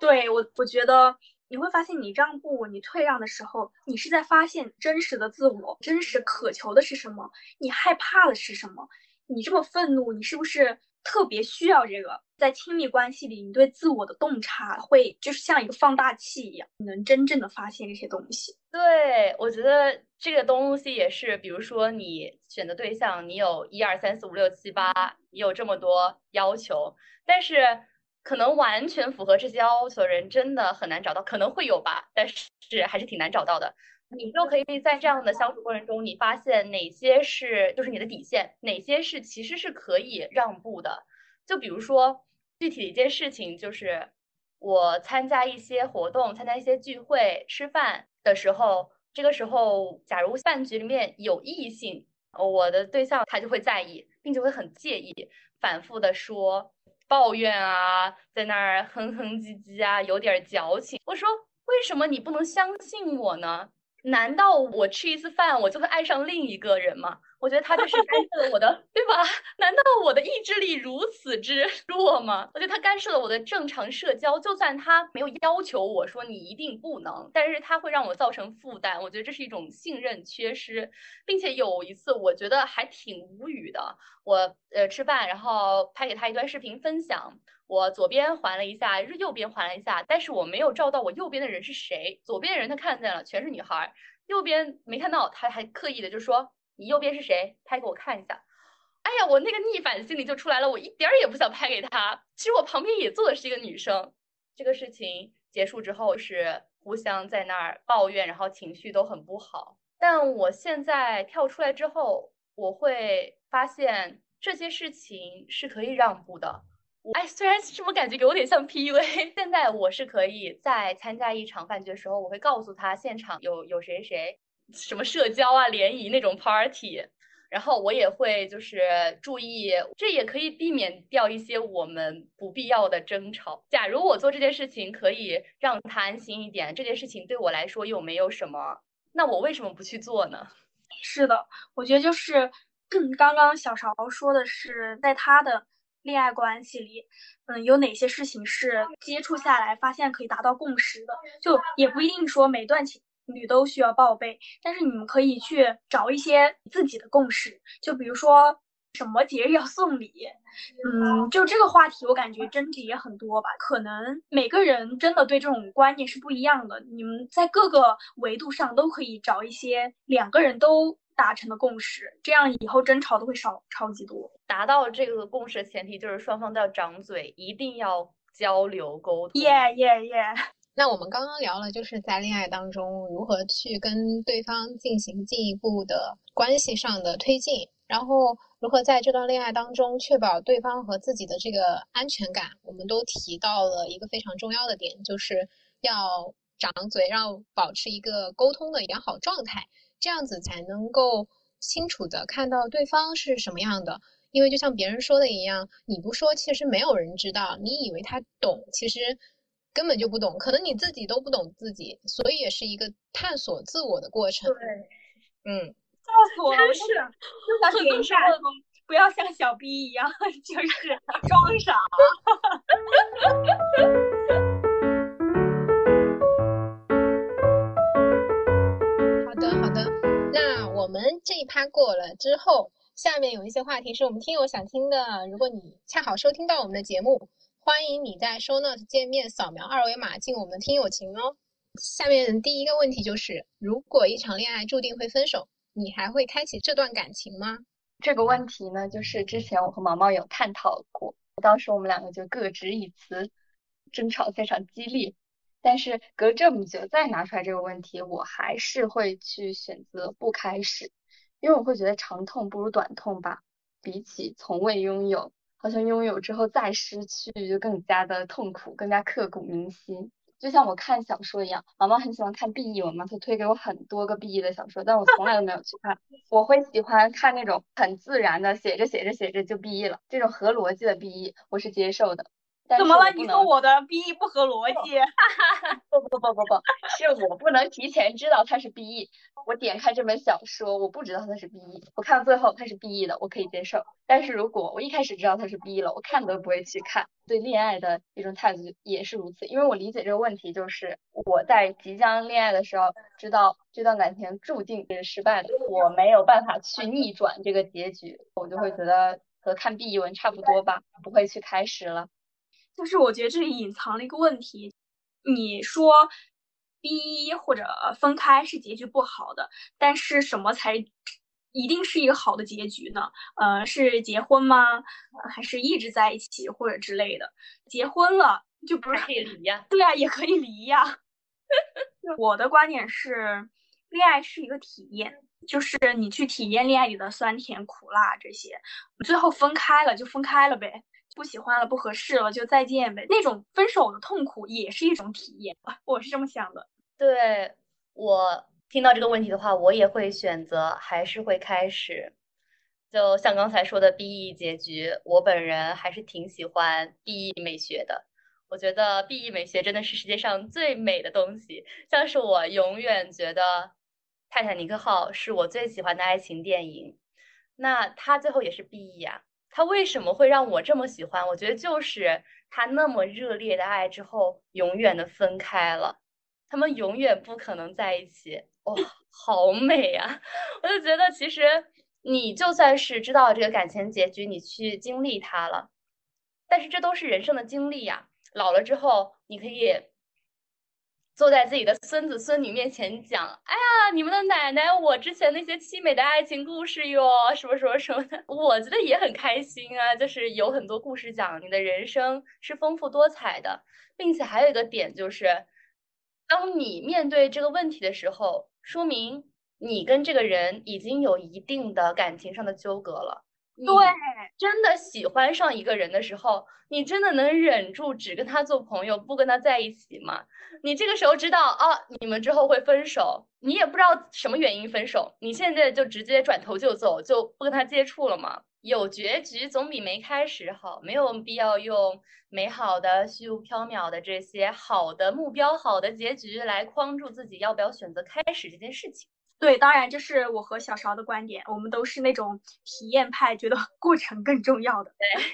对我，我觉得。你会发现，你让步、你退让的时候，你是在发现真实的自我，真实渴求的是什么？你害怕的是什么？你这么愤怒，你是不是特别需要这个？在亲密关系里，你对自我的洞察会就是像一个放大器一样，你能真正的发现这些东西。对我觉得这个东西也是，比如说你选的对象，你有一二三四五六七八，你有这么多要求，但是。可能完全符合这些要求的人真的很难找到，可能会有吧，但是还是挺难找到的。你就可以在这样的相处过程中，你发现哪些是就是你的底线，哪些是其实是可以让步的。就比如说具体的一件事情，就是我参加一些活动、参加一些聚会、吃饭的时候，这个时候假如饭局里面有异性，我的对象他就会在意，并且会很介意，反复的说。抱怨啊，在那儿哼哼唧唧啊，有点矫情。我说，为什么你不能相信我呢？难道我吃一次饭，我就会爱上另一个人吗？我觉得他这是干涉了我的，[LAUGHS] 对吧？难道我的意志力如此之弱吗？我觉得他干涉了我的正常社交。就算他没有要求我说你一定不能，但是他会让我造成负担。我觉得这是一种信任缺失，并且有一次我觉得还挺无语的。我呃吃饭，然后拍给他一段视频分享。我左边环了一下，右边环了一下，但是我没有照到我右边的人是谁。左边的人他看见了，全是女孩；右边没看到，他还刻意的就说：“你右边是谁？拍给我看一下。”哎呀，我那个逆反心理就出来了，我一点儿也不想拍给他。其实我旁边也坐的是一个女生。这个事情结束之后是互相在那儿抱怨，然后情绪都很不好。但我现在跳出来之后，我会发现这些事情是可以让步的。哎，虽然这么感觉有点像 PUA，现在我是可以在参加一场饭局的时候，我会告诉他现场有有谁谁，什么社交啊、联谊那种 party，然后我也会就是注意，这也可以避免掉一些我们不必要的争吵。假如我做这件事情可以让他安心一点，这件事情对我来说又没有什么，那我为什么不去做呢？是的，我觉得就是 [CLEARS THROAT] 刚刚小勺说的是，在他的恋爱关系里，嗯，有哪些事情是接触下来发现可以达到共识的，就也不一定说每段情。侣都需要报备，但是你们可以去找一些自己的共识，就比如说什么节日要送礼，嗯，就这个话题我感觉争执也很多吧，可能每个人真的对这种观念是不一样的，你们在各个维度上都可以找一些两个人都达成的共识，这样以后争吵都会少超级多。达到这个共识的前提就是双方都要张嘴，一定要交流沟通。耶耶耶！那我们刚刚聊了，就是在恋爱当中如何去跟对方进行进一步的关系上的推进，然后如何在这段恋爱当中确保对方和自己的这个安全感。我们都提到了一个非常重要的点，就是要张嘴，让保持一个沟通的良好状态，这样子才能够清楚的看到对方是什么样的。因为就像别人说的一样，你不说，其实没有人知道。你以为他懂，其实。根本就不懂，可能你自己都不懂自己，所以也是一个探索自我的过程。对，嗯，告诉我，是，就像点下，不要像小 B 一样，[LAUGHS] 就是装傻。好的，好的。那我们这一趴过了之后，下面有一些话题是我们听友想听的。如果你恰好收听到我们的节目。欢迎你在 Show Note 界面扫描二维码进我们的听友群哦。下面第一个问题就是：如果一场恋爱注定会分手，你还会开启这段感情吗？这个问题呢，就是之前我和毛毛有探讨过，当时我们两个就各执一词，争吵非常激烈。但是隔这么久再拿出来这个问题，我还是会去选择不开始，因为我会觉得长痛不如短痛吧，比起从未拥有。好像拥有之后再失去就更加的痛苦，更加刻骨铭心。就像我看小说一样，毛毛很喜欢看 B E 文嘛，他推给我很多个 B E 的小说，但我从来都没有去看。我会喜欢看那种很自然的，写着写着写着就 B E 了，这种合逻辑的 B E 我是接受的。怎么了？你说我的 B E 不合逻辑？[LAUGHS] 不不不不不，是我不能提前知道它是 B E。我点开这本小说，我不知道它是 B E，我看到最后它是 B E 的，我可以接受。但是如果我一开始知道它是 B E 了，我看都不会去看。对恋爱的一种态度也是如此，因为我理解这个问题，就是我在即将恋爱的时候，知道这段感情注定是失败的，我没有办法去逆转这个结局，我就会觉得和看 B E 文差不多吧，不会去开始了。就是我觉得这里隐藏了一个问题，你说 B 或者分开是结局不好的，但是什么才一定是一个好的结局呢？呃，是结婚吗？还是一直在一起或者之类的？结婚了就不是可以离呀？对啊，也可以离呀。[LAUGHS] 我的观点是，恋爱是一个体验，就是你去体验恋爱里的酸甜苦辣这些，最后分开了就分开了呗。不喜欢了，不合适了，就再见呗。那种分手的痛苦也是一种体验，[LAUGHS] 我是这么想的。对我听到这个问题的话，我也会选择还是会开始。就像刚才说的 B E 结局，我本人还是挺喜欢 B E 美学的。我觉得 B E 美学真的是世界上最美的东西。像是我永远觉得《泰坦尼克号》是我最喜欢的爱情电影，那它最后也是 B E 呀。他为什么会让我这么喜欢？我觉得就是他那么热烈的爱之后，永远的分开了，他们永远不可能在一起。哇，好美呀！[LAUGHS] 我就觉得，其实你就算是知道这个感情结局，你去经历它了，但是这都是人生的经历呀。老了之后，你可以。坐在自己的孙子孙女面前讲，哎呀，你们的奶奶，我之前那些凄美的爱情故事哟，什么什么什么的，我觉得也很开心啊，就是有很多故事讲，你的人生是丰富多彩的，并且还有一个点就是，当你面对这个问题的时候，说明你跟这个人已经有一定的感情上的纠葛了，对，真的喜欢上一个人的时候，你真的能忍住只跟他做朋友，不跟他在一起吗？你这个时候知道啊，你们之后会分手，你也不知道什么原因分手，你现在就直接转头就走，就不跟他接触了吗？有结局总比没开始好，没有必要用美好的、虚无缥缈的这些好的目标、好的结局来框住自己要不要选择开始这件事情。对，当然这是我和小勺的观点，我们都是那种体验派，觉得过程更重要的。对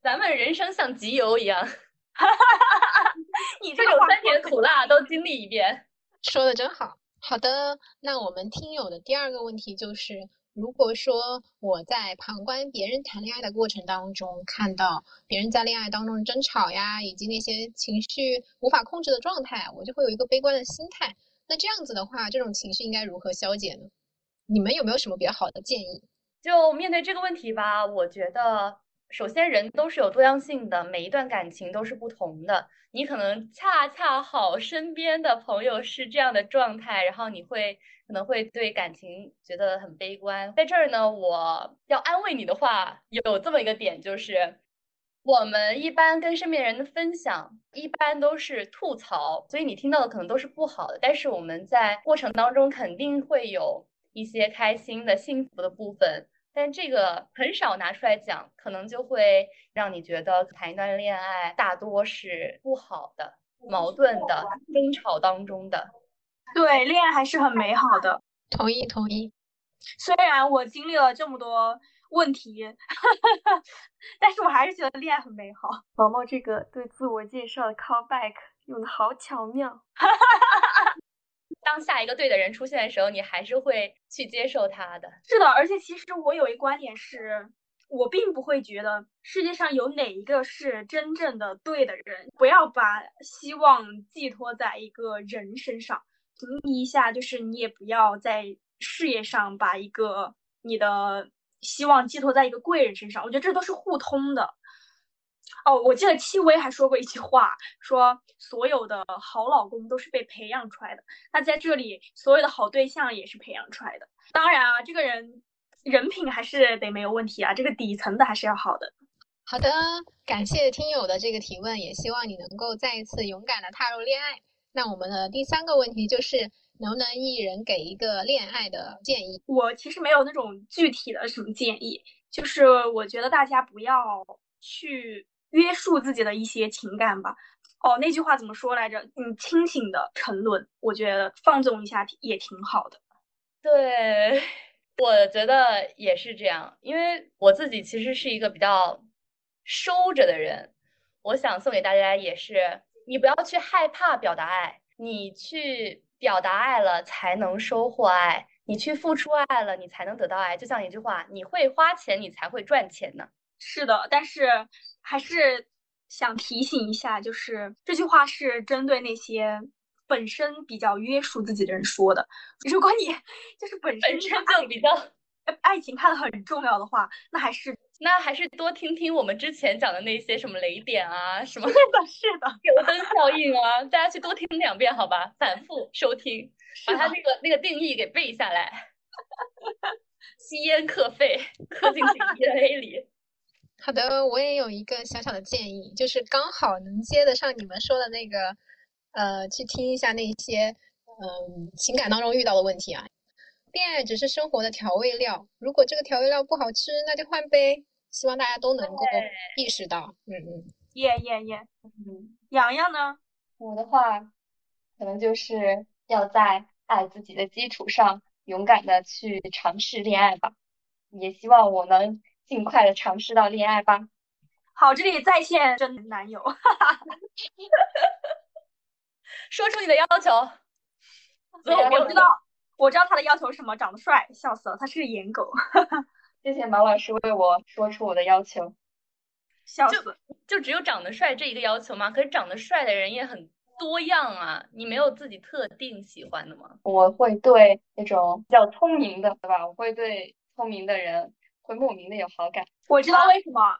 咱们人生像集邮一样，[LAUGHS] 你这个话这种酸甜苦辣都经历一遍。说的真好。好的，那我们听友的第二个问题就是，如果说我在旁观别人谈恋爱的过程当中，看到别人在恋爱当中争吵呀，以及那些情绪无法控制的状态，我就会有一个悲观的心态。那这样子的话，这种情绪应该如何消解呢？你们有没有什么比较好的建议？就面对这个问题吧，我觉得首先人都是有多样性的，每一段感情都是不同的。你可能恰恰好身边的朋友是这样的状态，然后你会可能会对感情觉得很悲观。在这儿呢，我要安慰你的话，有这么一个点，就是我们一般跟身边人的分享，一般都是吐槽，所以你听到的可能都是不好的。但是我们在过程当中肯定会有一些开心的、幸福的部分。但这个很少拿出来讲，可能就会让你觉得谈一段恋爱大多是不好的、矛盾的、争吵当中的。对，恋爱还是很美好的。同意，同意。虽然我经历了这么多问题，[LAUGHS] 但是我还是觉得恋爱很美好。毛毛这个对自我介绍的 callback 用的好巧妙。[LAUGHS] 当下一个对的人出现的时候，你还是会去接受他的。是的，而且其实我有一观点是，我并不会觉得世界上有哪一个是真正的对的人。不要把希望寄托在一个人身上。同意一下，就是你也不要在事业上把一个你的希望寄托在一个贵人身上。我觉得这都是互通的。哦，我记得戚薇还说过一句话，说所有的好老公都是被培养出来的。那在这里，所有的好对象也是培养出来的。当然啊，这个人人品还是得没有问题啊，这个底层的还是要好的。好的，感谢听友的这个提问，也希望你能够再一次勇敢的踏入恋爱。那我们的第三个问题就是，能不能一人给一个恋爱的建议？我其实没有那种具体的什么建议，就是我觉得大家不要去约束自己的一些情感吧。哦，那句话怎么说来着？你清醒的沉沦，我觉得放纵一下也挺好的。对，我觉得也是这样，因为我自己其实是一个比较收着的人。我想送给大家也是，你不要去害怕表达爱，你去表达爱了才能收获爱，你去付出爱了，你才能得到爱。就像一句话，你会花钱，你才会赚钱呢。是的，但是还是想提醒一下，就是这句话是针对那些本身比较约束自己的人说的。如果你 [LAUGHS] 就是本身本身就比较，爱情看得很重要的话，那还是那还是多听听我们之前讲的那些什么雷点啊，什么是的，是的，油灯效应啊，大家去多听两遍好吧，反复收听，把它那个那个定义给背下来。[LAUGHS] 吸烟克肺，刻进你 DNA [LAUGHS] 里。好的，我也有一个小小的建议，就是刚好能接得上你们说的那个，呃，去听一下那些，嗯、情感当中遇到的问题啊。恋爱只是生活的调味料，如果这个调味料不好吃，那就换呗。希望大家都能够意识到，嗯嗯。耶耶耶。嗯，洋洋呢？我的话，可能就是要在爱自己的基础上，勇敢的去尝试恋爱吧。也希望我能尽快的尝试到恋爱吧。好，这里在线真男友。说出你的要求。我知道，我知道他的要求是什么，长得帅，笑死了，他是个颜狗，谢谢毛老师为我说出我的要求。就笑死。就只有长得帅这一个要求吗？可是长得帅的人也很多样啊，你没有自己特定喜欢的吗？我会对那种比较聪明的，对吧？我会对聪明的人会莫名的有好感。我知道为什么，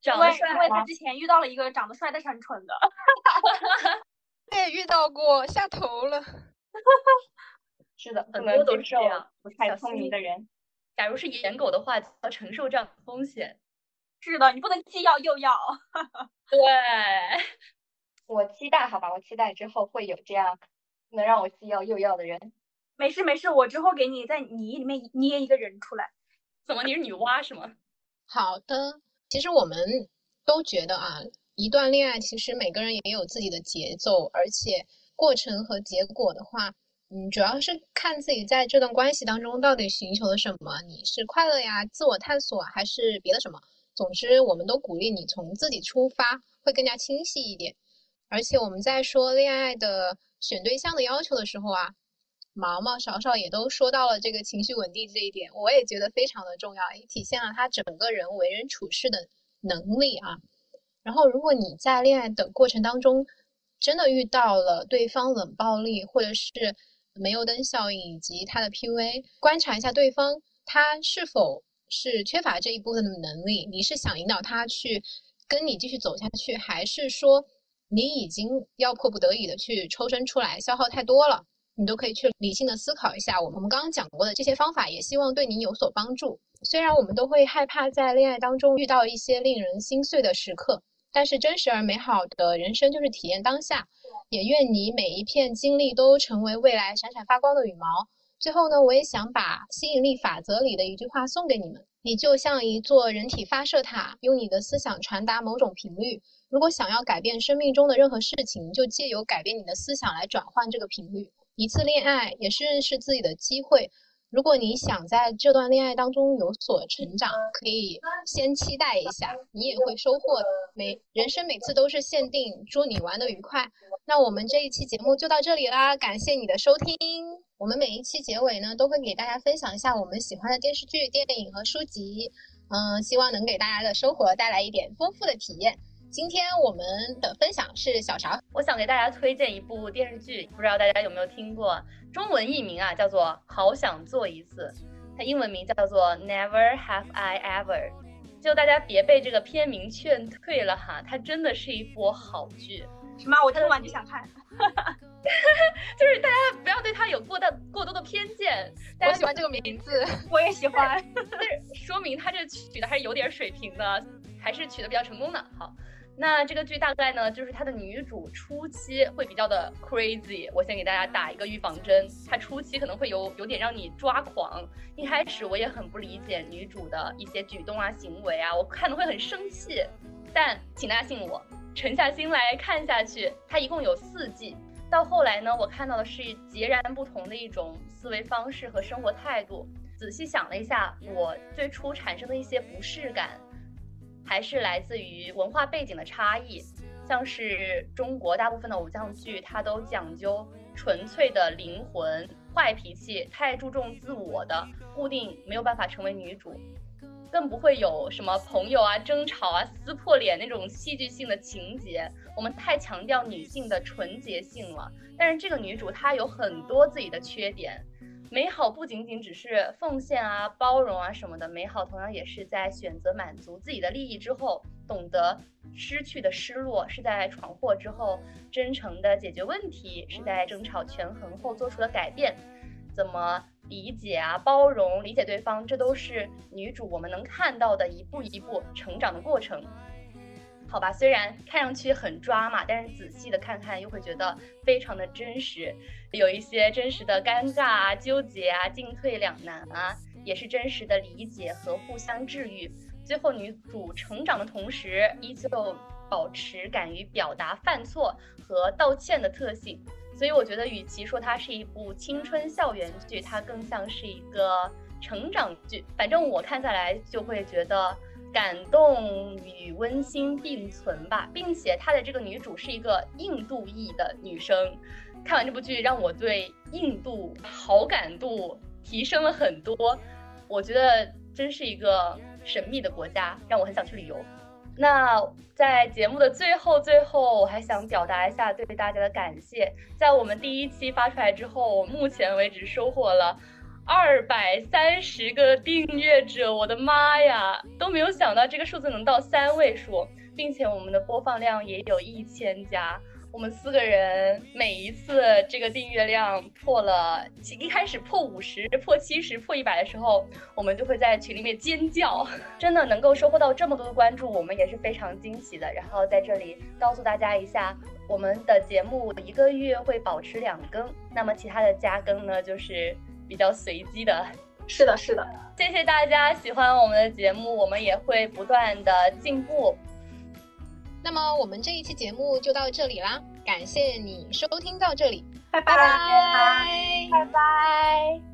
长得帅因为他之前遇到了一个长得帅但是很蠢的。[LAUGHS] 我也遇到过，下头了。[LAUGHS] 是的，不很能接受多都是这样不太聪明的人。假如是颜狗的话，要承受这样的风险。是的，你不能既要又要。[LAUGHS] 对，我期待，好吧，我期待之后会有这样能让我既要又要的人。没事没事，我之后给你在泥里面捏一个人出来。怎么？你是女娲是吗？好的，其实我们都觉得啊，一段恋爱其实每个人也有自己的节奏，而且过程和结果的话，嗯，主要是看自己在这段关系当中到底寻求的什么。你是快乐呀，自我探索，还是别的什么？总之，我们都鼓励你从自己出发，会更加清晰一点。而且我们在说恋爱的选对象的要求的时候啊，毛毛、少少也都说到了这个情绪稳定这一点，我也觉得非常的重要，也体现了他整个人为人处事的能力啊。然后，如果你在恋爱的过程当中真的遇到了对方冷暴力，或者是煤油灯效应以及他的 PUA，观察一下对方他是否。是缺乏这一部分的能力，你是想引导他去跟你继续走下去，还是说你已经要迫不得已的去抽身出来，消耗太多了？你都可以去理性的思考一下。我们刚刚讲过的这些方法，也希望对你有所帮助。虽然我们都会害怕在恋爱当中遇到一些令人心碎的时刻，但是真实而美好的人生就是体验当下。也愿你每一片经历都成为未来闪闪发光的羽毛。最后呢，我也想把吸引力法则里的一句话送给你们：你就像一座人体发射塔，用你的思想传达某种频率。如果想要改变生命中的任何事情，就借由改变你的思想来转换这个频率。一次恋爱也是认识自己的机会。如果你想在这段恋爱当中有所成长，可以先期待一下，你也会收获。每人生每次都是限定，祝你玩的愉快。那我们这一期节目就到这里啦，感谢你的收听。我们每一期结尾呢，都会给大家分享一下我们喜欢的电视剧、电影和书籍，嗯，希望能给大家的生活带来一点丰富的体验。今天我们的分享是小勺，我想给大家推荐一部电视剧，不知道大家有没有听过，中文译名啊叫做《好想做一次》，它英文名叫做 Never Have I Ever。就大家别被这个片名劝退了哈，它真的是一部好剧。什么？我听完就想看。[LAUGHS] 就是大家不要对它有过大过多的偏见。我喜欢这个名字，我也喜欢。但是说明他这取的还是有点水平的，还是取的比较成功的。好，那这个剧大概呢，就是它的女主初期会比较的 crazy。我先给大家打一个预防针，她初期可能会有有点让你抓狂。一开始我也很不理解女主的一些举动啊、行为啊，我看的会很生气。但请大家信我。沉下心来看下去，它一共有四季。到后来呢，我看到的是截然不同的一种思维方式和生活态度。仔细想了一下，我最初产生的一些不适感，还是来自于文化背景的差异。像是中国大部分的偶像剧，它都讲究纯粹的灵魂，坏脾气，太注重自我的，固定没有办法成为女主。更不会有什么朋友啊、争吵啊、撕破脸那种戏剧性的情节。我们太强调女性的纯洁性了。但是这个女主她有很多自己的缺点。美好不仅仅只是奉献啊、包容啊什么的，美好同样也是在选择满足自己的利益之后，懂得失去的失落，是在闯祸之后真诚的解决问题，是在争吵权衡后做出了改变。怎么？理解啊，包容，理解对方，这都是女主我们能看到的一步一步成长的过程，好吧？虽然看上去很抓马，但是仔细的看看又会觉得非常的真实，有一些真实的尴尬啊、纠结啊、进退两难啊，也是真实的理解和互相治愈。最后女主成长的同时，依旧保持敢于表达犯错和道歉的特性。所以我觉得，与其说它是一部青春校园剧，它更像是一个成长剧。反正我看下来就会觉得感动与温馨并存吧，并且它的这个女主是一个印度裔的女生。看完这部剧，让我对印度好感度提升了很多。我觉得真是一个神秘的国家，让我很想去旅游。那在节目的最后，最后我还想表达一下对大家的感谢。在我们第一期发出来之后，目前为止收获了二百三十个订阅者，我的妈呀，都没有想到这个数字能到三位数，并且我们的播放量也有一千加。我们四个人每一次这个订阅量破了，一开始破五十、破七十、破一百的时候，我们就会在群里面尖叫。[LAUGHS] 真的能够收获到这么多的关注，我们也是非常惊喜的。然后在这里告诉大家一下，我们的节目一个月会保持两更，那么其他的加更呢，就是比较随机的。是的是的。谢谢大家喜欢我们的节目我们也会不断的进步。那么我们这一期节目就到这里啦感谢你收听到这里。拜拜。拜拜。拜拜。